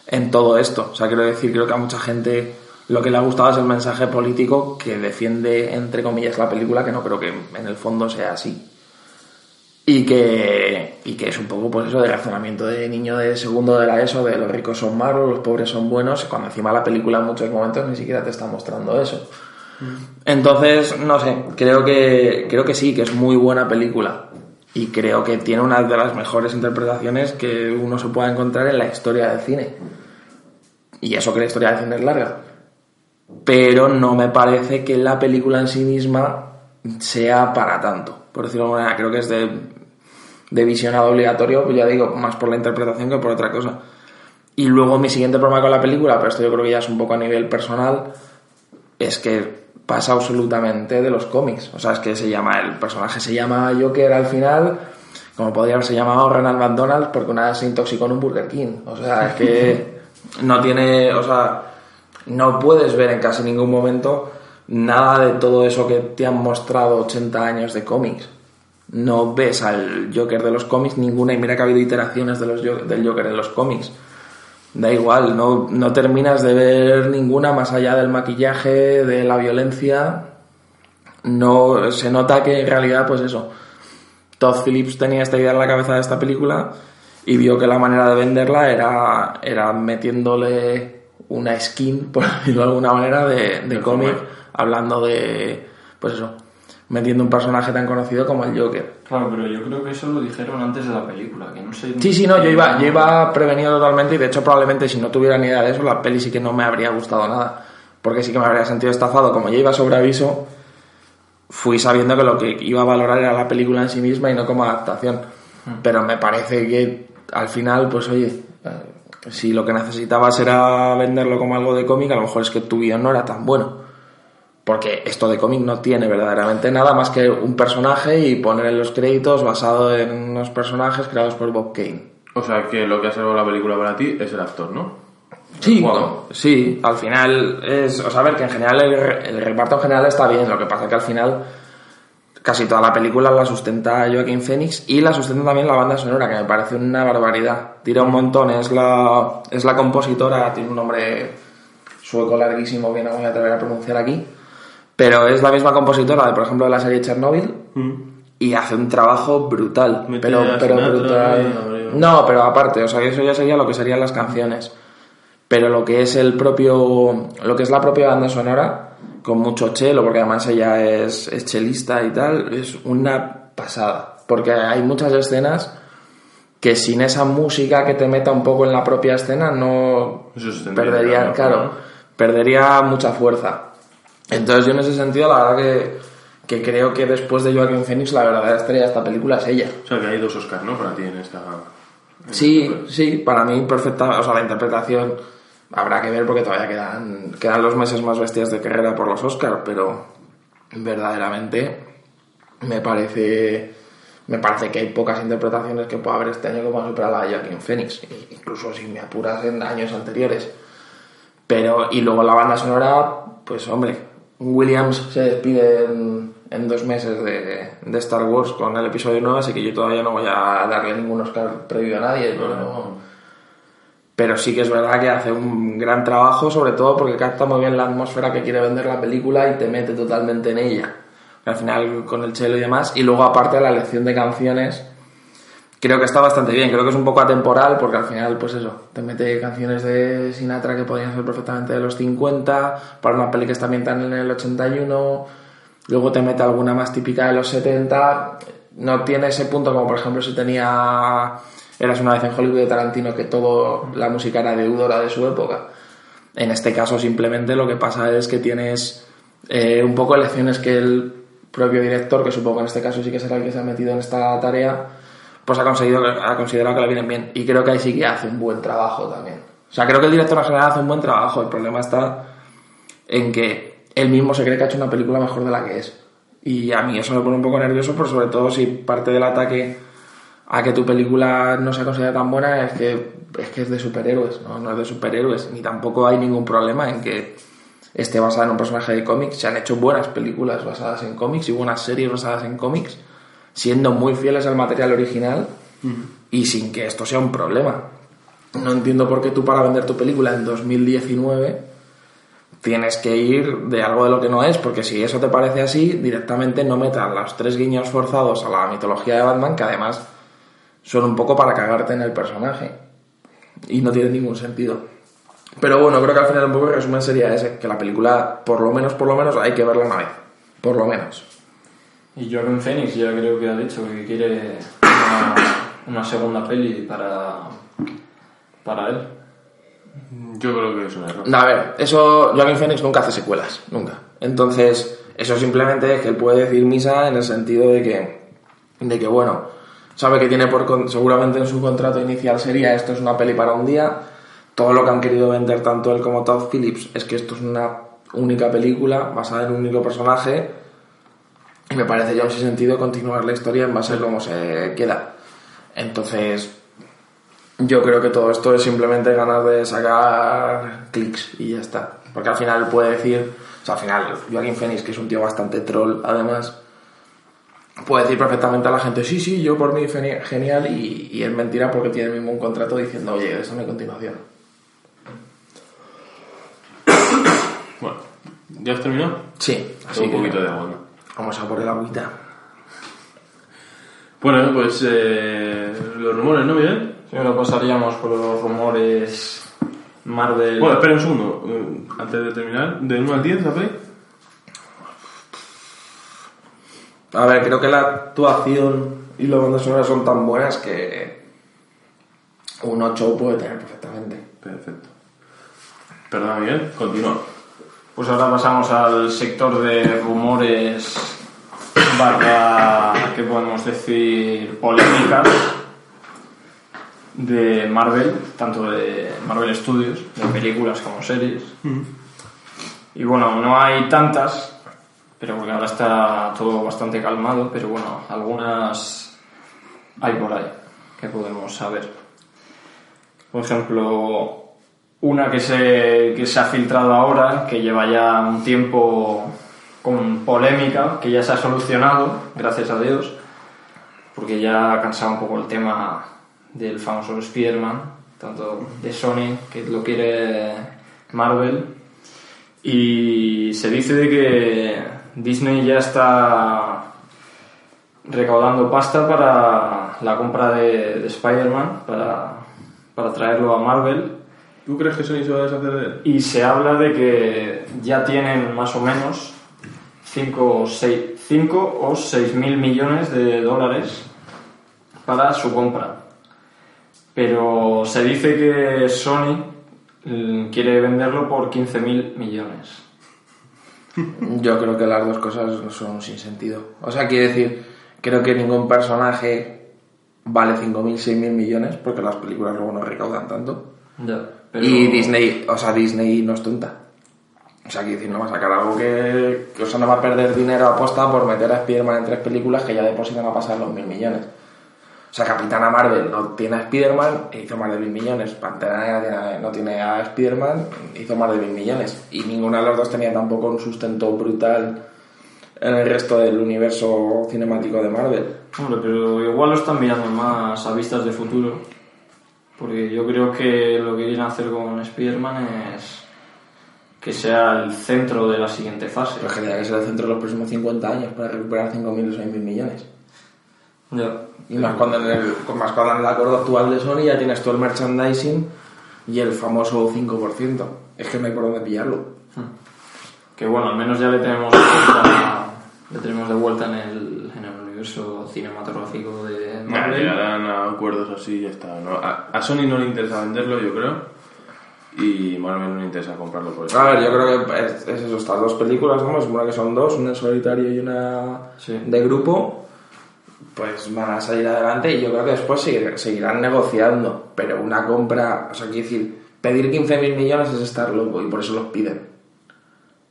en todo esto. O sea, quiero decir, creo que a mucha gente lo que le ha gustado es el mensaje político que defiende, entre comillas, la película, que no creo que en el fondo sea así. Y que, y que es un poco pues eso de razonamiento de niño de segundo de la ESO, de los ricos son malos, los pobres son buenos, cuando encima la película en muchos momentos ni siquiera te está mostrando eso. Entonces, no sé, creo que, creo que sí, que es muy buena película. Y creo que tiene una de las mejores interpretaciones que uno se pueda encontrar en la historia del cine. Y eso que la historia del cine es larga. Pero no me parece que la película en sí misma sea para tanto. Por decirlo de alguna manera, creo que es de, de visionado obligatorio, pues ya digo, más por la interpretación que por otra cosa. Y luego mi siguiente problema con la película, pero esto yo creo que ya es un poco a nivel personal, es que pasa absolutamente de los cómics. O sea, es que se llama, el personaje se llama Joker al final, como podría haberse llamado Ronald McDonald, porque una vez se intoxicó en un Burger King. O sea, es que no tiene, o sea, no puedes ver en casi ningún momento nada de todo eso que te han mostrado 80 años de cómics. No ves al Joker de los cómics ninguna, y mira que ha habido iteraciones de los, del Joker en los cómics. Da igual, no, no terminas de ver ninguna más allá del maquillaje, de la violencia. No se nota que en realidad, pues eso. Todd Phillips tenía esta idea en la cabeza de esta película y vio que la manera de venderla era, era metiéndole una skin, por decirlo de alguna manera, de, cómic, hablando de, pues eso, metiendo un personaje tan conocido como el Joker. Claro, pero yo creo que eso lo dijeron antes de la película, que no sé... Sí, sí, no, yo iba, yo iba prevenido totalmente y de hecho probablemente si no tuviera ni idea de eso, la peli sí que no me habría gustado nada. Porque sí que me habría sentido estafado. Como ya iba sobre aviso, fui sabiendo que lo que iba a valorar era la película en sí misma y no como adaptación. Pero me parece que al final, pues oye, si lo que necesitabas era venderlo como algo de cómic, a lo mejor es que tu guion no era tan bueno. Porque esto de cómic no tiene verdaderamente nada más que un personaje y poner en los créditos basado en unos personajes creados por Bob Kane. O sea, que lo que ha salvado la película para ti es el actor, ¿no? Sí, no, sí, al final es. O sea, a ver, que en general el, el reparto en general está bien, lo que pasa que al final casi toda la película la sustenta Joaquín Phoenix y la sustenta también la banda sonora, que me parece una barbaridad. Tira un montón, es la, es la compositora, tiene un nombre sueco larguísimo que no voy a atrever a pronunciar aquí, pero es la misma compositora de, por ejemplo, de la serie Chernobyl y hace un trabajo brutal, pero, brutal. ¿no? No, pero aparte, o sea, eso ya sería lo que serían las canciones. Pero lo que es el propio, lo que es la propia banda sonora, con mucho chelo, porque además ella es, es chelista y tal, es una pasada. Porque hay muchas escenas que sin esa música que te meta un poco en la propia escena no perdería, claro, perdería mucha fuerza. Entonces yo en ese sentido la verdad que, que creo que después de Joaquin Phoenix la verdadera estrella de esta película es ella. O sea que hay dos Oscars, ¿no? Para ti en esta. en Sí, esta sí, para mí perfecta, o sea, la interpretación habrá que ver porque todavía quedan, quedan los meses más bestias de carrera por los Oscars, pero verdaderamente me parece me parece que hay pocas interpretaciones que pueda haber este año que puedan superar de Joaquin Phoenix, incluso si me apuras en años anteriores. Pero, y luego la banda sonora, pues hombre, Williams se despide en, en dos meses de, de Star Wars con el episodio 9, así que yo todavía no voy a darle ningún Oscar previo a nadie, pero, pero sí que es verdad que hace un gran trabajo, sobre todo porque capta muy bien la atmósfera que quiere vender la película y te mete totalmente en ella. Al final con el chelo y demás, y luego aparte la elección de canciones, creo que está bastante bien, creo que es un poco atemporal porque al final, pues eso, te mete canciones de Sinatra que podrían ser perfectamente de los 50, para una peli que está ambientada en el 81, luego te mete alguna más típica de los 70, no tiene ese punto como por ejemplo si tenía Eras una vez en Hollywood de Tarantino que todo la música era deudora de su época. En este caso simplemente lo que pasa es que tienes eh, un poco elecciones que el propio director, que supongo en este caso sí que será el que se ha metido en esta tarea, pues ha conseguido ha considerado que la vienen bien. Y creo que ahí sí que hace un buen trabajo también. O sea creo que el director en general hace un buen trabajo. El problema está en que él mismo se cree que ha hecho una película mejor de la que es. Y a mí eso me pone un poco nervioso pero sobre todo si parte del ataque a que tu película no se considera tan buena es que es que es de superhéroes no, no es de superhéroes ni tampoco hay ningún problema en que esté basada en un personaje de cómics. Se han hecho buenas películas basadas en cómics y buenas series basadas en cómics siendo muy fieles al material original y sin que esto sea un problema. No entiendo por qué tú para vender tu película en 2019 tienes que ir de algo de lo que no es, porque si eso te parece así, directamente no metan los tres guiños forzados a la mitología de Batman, que además son un poco para cagarte en el personaje. Y no tiene ningún sentido. Pero bueno, creo que al final un poco el resumen sería ese, que la película, por lo menos, por lo menos, hay que verla una vez. Por lo menos. Y Joaquin Phoenix ya creo que ha dicho que quiere una, una segunda peli para, para él. Yo creo que es un error. No, a ver, eso Joaquin Phoenix nunca hace secuelas, nunca. Entonces, eso simplemente es que él puede decir misa en el sentido de que, de que bueno, sabe que tiene por seguramente en su contrato inicial sería esto es una peli para un día. Todo lo que han querido vender tanto él como Todd Phillips es que esto es una única película basada en un único personaje. Y me parece ya un sentido continuar la historia en base a cómo se queda. Entonces, yo creo que todo esto es simplemente ganas de sacar clics y ya está. Porque al final puede decir, o sea, al final Joaquín Phoenix, que es un tío bastante troll, además, puede decir perfectamente a la gente, sí, sí, yo por mí geni- genial, y, y es mentira porque tiene mismo un contrato diciendo, oye, eso hay continuación. Bueno, ¿ya has terminado? Sí, así un que poquito de agua, ¿no? vamos a por el agüita. Bueno, pues eh, los rumores, ¿no, Miguel? Si ahora pasaríamos por los rumores Marvel. Bueno, espera un segundo. eh, Antes de terminar, ¿de 1 al 10 la peli? A ver, creo que la actuación y la banda sonora son tan buenas que un 8 puede tener perfectamente. Perfecto. Perdona, Miguel, continúa. Pues ahora pasamos al sector de rumores barra, ¿qué podemos decir? Polémicas de Marvel, tanto de Marvel Studios, de películas como series. Y bueno, no hay tantas, pero porque ahora está todo bastante calmado, pero bueno, algunas hay por ahí que podemos saber. Por ejemplo, Una que se, que se ha filtrado ahora, que lleva ya un tiempo con polémica, que ya se ha solucionado, gracias a Dios, porque ya ha cansado un poco el tema del famoso Spider-Man, tanto de Sony, que lo quiere Marvel, y se dice de que Disney ya está recaudando pasta para la compra de, de Spider-Man, para, para traerlo a Marvel, ¿Tú crees que Sony se va a deshacer de él? y se habla de que ya tienen más o menos 5 o 6, o 6 mil millones de dólares para su compra. Pero se dice que Sony mm, quiere venderlo por 15 mil millones. Yo creo que las dos cosas son sin sentido. O sea, quiere decir, creo que ningún personaje vale 5.000, 6.000 millones, porque las películas luego no recaudan tanto. Ya, pero- Y Disney, o sea, Disney no es tonta. O sea, quiere decir, no va a sacar algo que, que o sea, no va a perder dinero aposta por meter a Spider-Man en tres películas que ya de por sí van a pasar los mil millones. O sea, Capitana Marvel no tiene a Spider-Man e hizo más de mil millones. Pantera Negra no tiene a Spider-Man, hizo más de mil millones. Y ninguna de las dos tenía tampoco un sustento brutal en el resto del universo cinemático de Marvel. Hombre, pero igual lo están mirando más a vistas de futuro. Porque yo creo que lo que quieren hacer con Spider-Man es que sea el centro de la siguiente fase. Pero que tendría que ser el centro de los próximos 50 años para recuperar 5.000 o 6.000 millones. Ya. Y más cuando, en el, más cuando en el acuerdo actual de Sony ya tienes todo el merchandising y el famoso 5%. Es que no hay por dónde pillarlo. Que bueno, al menos ya le tenemos de vuelta, le tenemos de vuelta en el, en el universo cinematográfico de Marvel. llegarán a acuerdos así y ya está. ¿no? A, a Sony no le interesa venderlo, yo creo. Y Marvel no le interesa comprarlo por eso. A ver, yo creo que es, es eso, estas dos películas, ¿no? Es una que son dos, una en solitario y una Sí. de grupo, pues van a salir adelante y yo creo que después seguir- seguirán negociando, pero una compra, o sea, quiero decir, pedir 15.000 millones es estar loco y por eso los piden.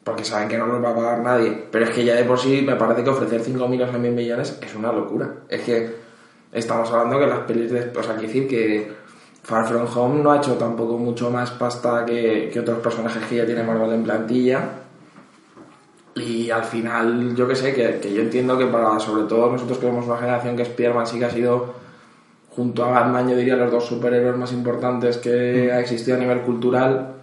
Porque saben que no los va a pagar nadie. Pero es que ya de por sí me parece que ofrecer 5.000 o 6.000 millones es una locura. Es que estamos hablando que las pelis de... O sea, quiero decir que Far From Home no ha hecho tampoco mucho más pasta que, que otros personajes que ya tiene Marvel en plantilla. Y al final, yo que sé, que, que yo entiendo que para, sobre todo nosotros que vemos una generación que Spider-Man sí que ha sido, junto a Batman, yo diría los dos superhéroes más importantes que ha existido a nivel cultural,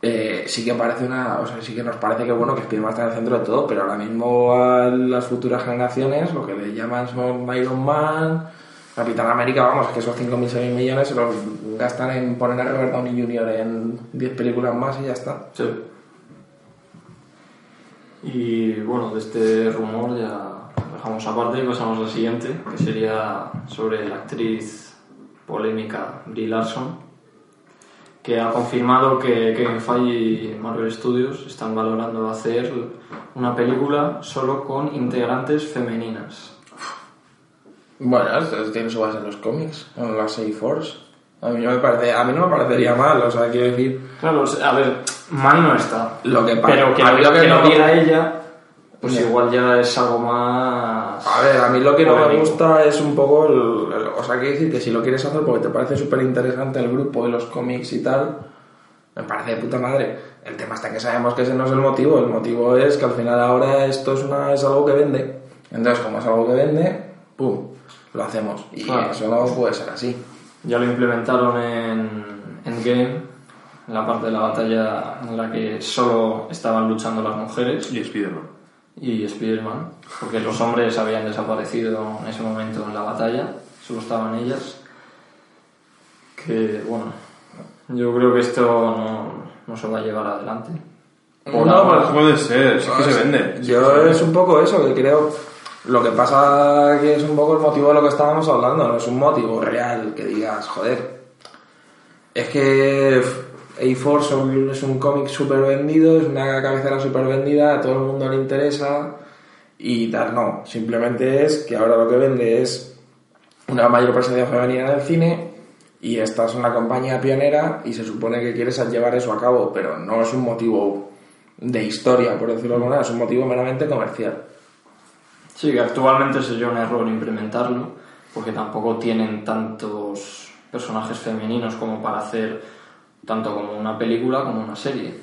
eh, sí que parece una, o sea, sí que nos parece que bueno, que Spider-Man está en el centro de todo, pero ahora mismo a las futuras generaciones lo que le llaman son Iron Man, Capitán América, vamos, que esos 5.000, 6.000 millones se los gastan en poner a Robert Downey Jr. en 10 películas más y ya está. Sí. Y bueno, de este rumor ya dejamos aparte y pasamos al siguiente, que sería sobre la actriz polémica Brie Larson, que ha confirmado que Kevin Feige y Marvel Studios están valorando hacer una película solo con integrantes femeninas. Bueno, esto tiene su base en los cómics, en la Safe Force. A mí no me, parece, a mí no me parecería mal, o sea, quiero decir, Claro, a ver, mal no está. lo que Pero que, a lo, mí lo que no- lo ella, pues igual ya es algo más... A ver, a mí lo que no me gusta es un poco el, el- O sea, quiero decir que si lo quieres hacer porque te parece súper interesante el grupo de los cómics y tal, me parece de puta madre. El tema está en que sabemos que ese no es el motivo. El motivo es que al final ahora esto es, una, es algo que vende. Entonces, como es algo que vende, ¡pum! Lo hacemos. Y Claro. eso no puede ser así. Ya lo implementaron en Endgame, en la parte de la batalla en la que solo estaban luchando las mujeres Y Spider-Man. y Spider-Man, porque los hombres habían desaparecido en ese momento en la batalla, solo estaban ellas. Que bueno, yo creo que esto no, no se va a llevar adelante. Por No, ahora. pues, Puede ser, sí que se vende. Yo es un poco eso, que creo. Lo que pasa que es un poco el motivo de lo que estábamos hablando, no es un motivo real que digas, joder. Es que A-Force es un cómic súper vendido, es una cabecera súper vendida, a todo el mundo le interesa y tal, no. Simplemente es que ahora lo que vende es una mayor presencia femenina en el cine y esta es una compañía pionera y se supone que quieres llevar eso a cabo, pero no es un motivo de historia, por decirlo de alguna es un motivo meramente comercial. Sí, que actualmente sería un error implementarlo, porque tampoco tienen tantos personajes femeninos como para hacer tanto como una película como una serie.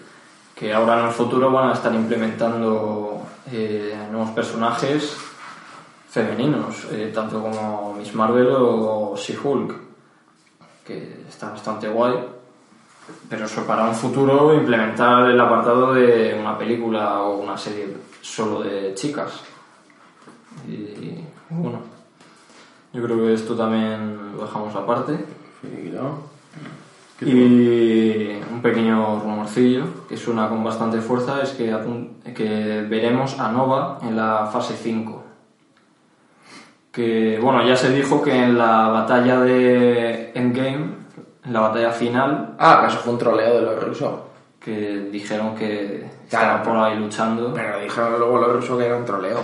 Que ahora en el futuro van a estar implementando eh, nuevos personajes femeninos, eh, tanto como Miss Marvel o She-Hulk, que está bastante guay. Pero eso para un futuro implementar el apartado de una película o una serie solo de chicas. Y bueno, yo creo que esto también lo dejamos aparte. Y un pequeño rumorcillo que suena con bastante fuerza es que, que veremos a Nova en la fase 5. Que bueno, ya se dijo que en la batalla de Endgame, en la batalla final, Ah, eso fue un troleo de los rusos. que dijeron que Claro. estaban por ahí luchando. Pero dijeron luego los rusos que era un troleo.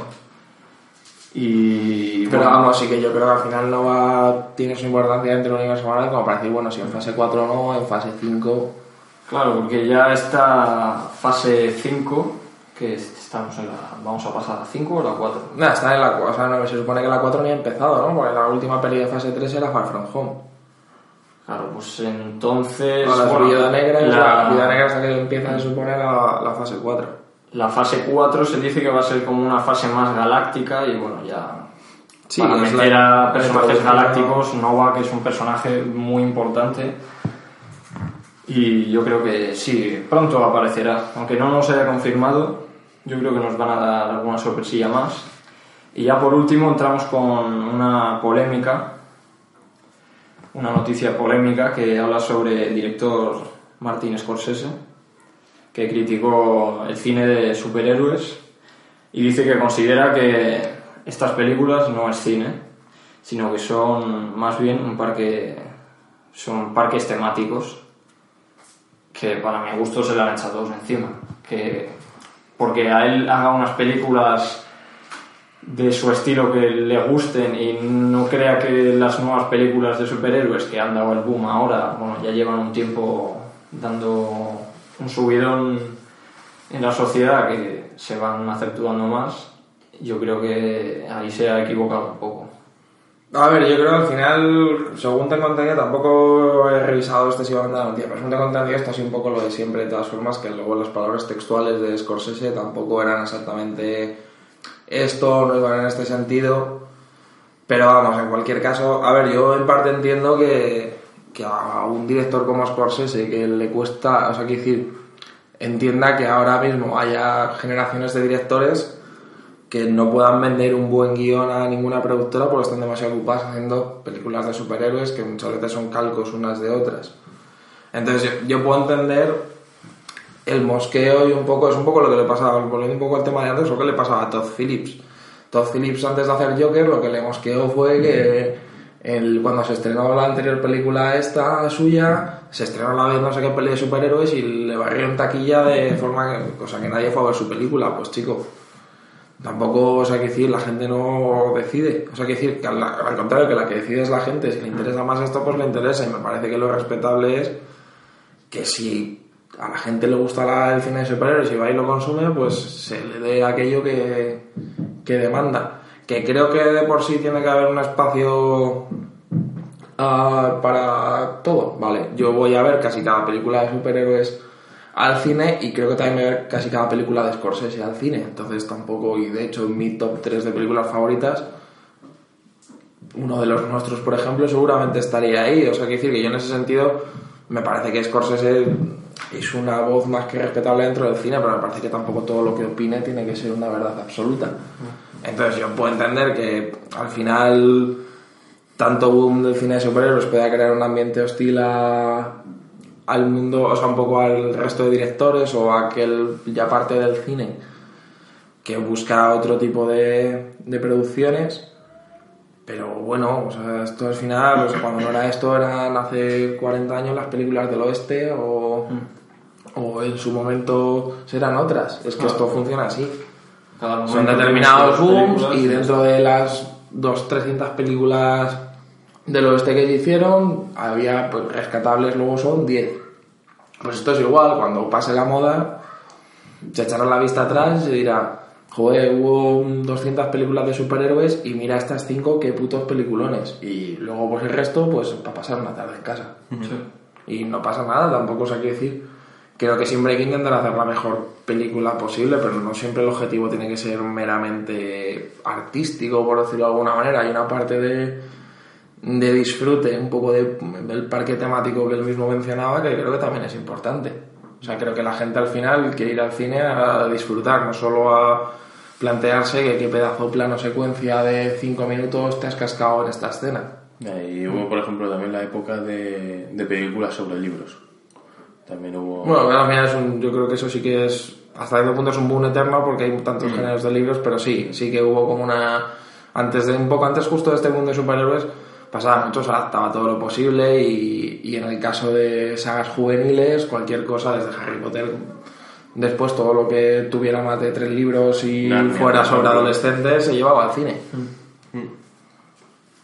Y Pero bueno, vamos, sí que yo creo que al final no va, tiene su importancia dentro del universo Marvel como para decir, bueno, si en fase 4 no, en fase 5... Claro, porque ya esta fase 5, que estamos en la. Vamos a pasar a 5 o la 4. Nada, está en la 4, o sea, no, se supone que la 4 ni ha empezado, ¿no? Porque la última peli de fase 3 era Far From Home. Claro, pues entonces. O la bueno, Viuda Negra, la, la Viuda Negra hasta que empieza, se supone, la, la fase 4. La fase 4 se dice que va a ser como una fase más galáctica y bueno, ya. Sí, para meter la- a personajes galácticos, Nova, que es un personaje muy importante. Y yo creo que sí, pronto aparecerá. Aunque no nos haya confirmado, yo creo que nos van a dar alguna sorpresilla más. Y ya por último entramos con una polémica, una noticia polémica que habla sobre el director Martin Scorsese, que criticó el cine de superhéroes y dice que considera que estas películas no es cine, sino que son más bien un parque, son parques temáticos que para mi gusto se le han echado todos encima. Que porque a él haga unas películas de su estilo que le gusten y no crea que las nuevas películas de superhéroes que han dado el boom ahora, bueno, ya llevan un tiempo dando un subidón en la sociedad que se van acentuando más, yo creo que ahí se ha equivocado un poco. A ver, yo creo que al final, según tengo entendido, tampoco he revisado excesivamente la noticia, pero según tengo entendido, esto ha sido un poco lo de siempre, de todas formas, que luego las palabras textuales de Scorsese tampoco eran exactamente esto, no iban en este sentido. Pero vamos, en cualquier caso, a ver, yo en parte entiendo que, que a un director como Scorsese, que le cuesta, o sea, quiero decir, entienda que ahora mismo haya generaciones de directores que no puedan vender un buen guion a ninguna productora porque están demasiado ocupadas haciendo películas de superhéroes que muchas veces son calcos unas de otras. Entonces yo, yo puedo entender el mosqueo y un poco, es un poco lo que le pasaba, volviendo un poco al tema de antes, lo que le pasaba a Todd Phillips. Todd Phillips antes de hacer Joker lo que le mosqueó fue que el, cuando se estrenó la anterior película esta suya, se estrenó a la vez no sé qué peli de superhéroes y le barrió en taquilla de forma que, cosa que nadie fue a ver su película, pues chico. Tampoco, o sea, que decir, la gente no decide. O sea, que decir, que al, al contrario, que la que decide es la gente. Si le interesa más esto, pues le interesa. Y me parece que lo respetable es que si a la gente le gusta la- el cine de superhéroes y va y lo consume, pues se le dé aquello que, que demanda. Que creo que de por sí tiene que haber un espacio ah, para todo. Vale, yo voy a ver casi cada película de superhéroes al cine y creo que también voy a ver casi cada película de Scorsese al cine. Entonces tampoco, y de hecho en mi top 3 de películas favoritas, uno de los nuestros, por ejemplo, seguramente estaría ahí. O sea, quiero decir que yo en ese sentido me parece que Scorsese es una voz más que respetable dentro del cine, pero me parece que tampoco todo lo que opine tiene que ser una verdad absoluta. Entonces yo puedo entender que al final tanto boom del cine de superhéroes pueda crear un ambiente hostil a- al mundo, o sea, un poco al resto de directores o a aquel ya parte del cine que busca otro tipo de, de producciones. Pero bueno, o sea, esto al final, cuando no era esto, eran hace 40 años las películas del oeste o, o en su momento serán otras. Es que esto funciona así. Son determinados booms y dentro de las 200, 300 películas del oeste que se hicieron, había pues, rescatables, luego son 10. Pues esto es igual, cuando pase la moda, se echará la vista atrás y se dirá, joder, hubo 200 películas de superhéroes y mira estas 5, qué putos peliculones. Y luego pues el resto, pues para pasar una tarde en casa. Sí. Y no pasa nada, tampoco os hay que decir. Creo que siempre hay que intentar hacer la mejor película posible, pero no siempre el objetivo tiene que ser meramente artístico, por decirlo de alguna manera. Hay una parte de, de disfrute, un poco de, del parque temático que él mismo mencionaba, que creo que también es importante. O sea, creo que la gente al final quiere ir al cine a disfrutar, no solo a plantearse qué pedazo plano secuencia de cinco minutos te has cascado en esta escena. Y hubo, por ejemplo, también la época de, de películas sobre libros. También hubo... Bueno, al final es un, yo creo que eso sí que es, hasta cierto punto es un boom eterno porque hay tantos géneros de libros, pero sí, sí que hubo como una, antes de, un poco antes justo de este mundo de superhéroes, pasaba mucho, se adaptaba todo lo posible y, y en el caso de sagas juveniles, cualquier cosa, desde Harry Potter, después todo lo que tuviera más de tres libros y Narnia, fuera sobre adolescentes, se llevaba al cine.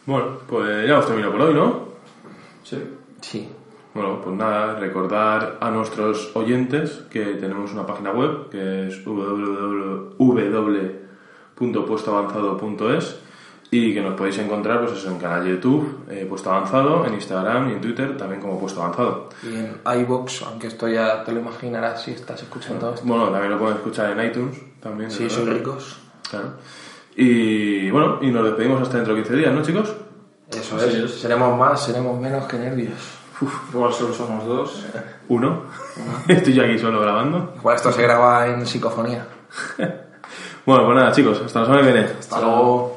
Bueno, pues ya hemos terminado por hoy, ¿no? Sí. Sí. Bueno, pues nada, recordar a nuestros oyentes que tenemos una página web que es www.puestoavanzado.es y que nos podéis encontrar pues eso, en canal de YouTube, eh, Puesto Avanzado, en Instagram y en Twitter también como Puesto Avanzado. Y en iVoox, aunque esto ya te lo imaginarás si estás escuchando esto. Bueno, también lo pueden escuchar en iTunes también. Sí, soy ricos. Claro. Y bueno, y nos despedimos hasta dentro de 15 días, ¿no, chicos? Eso es. Seremos más, seremos menos que nervios. Igual solo somos dos. Uno. Estoy yo aquí solo grabando. Igual esto se graba en psicofonía. Bueno, pues nada, chicos, hasta la semana que viene. Hasta luego.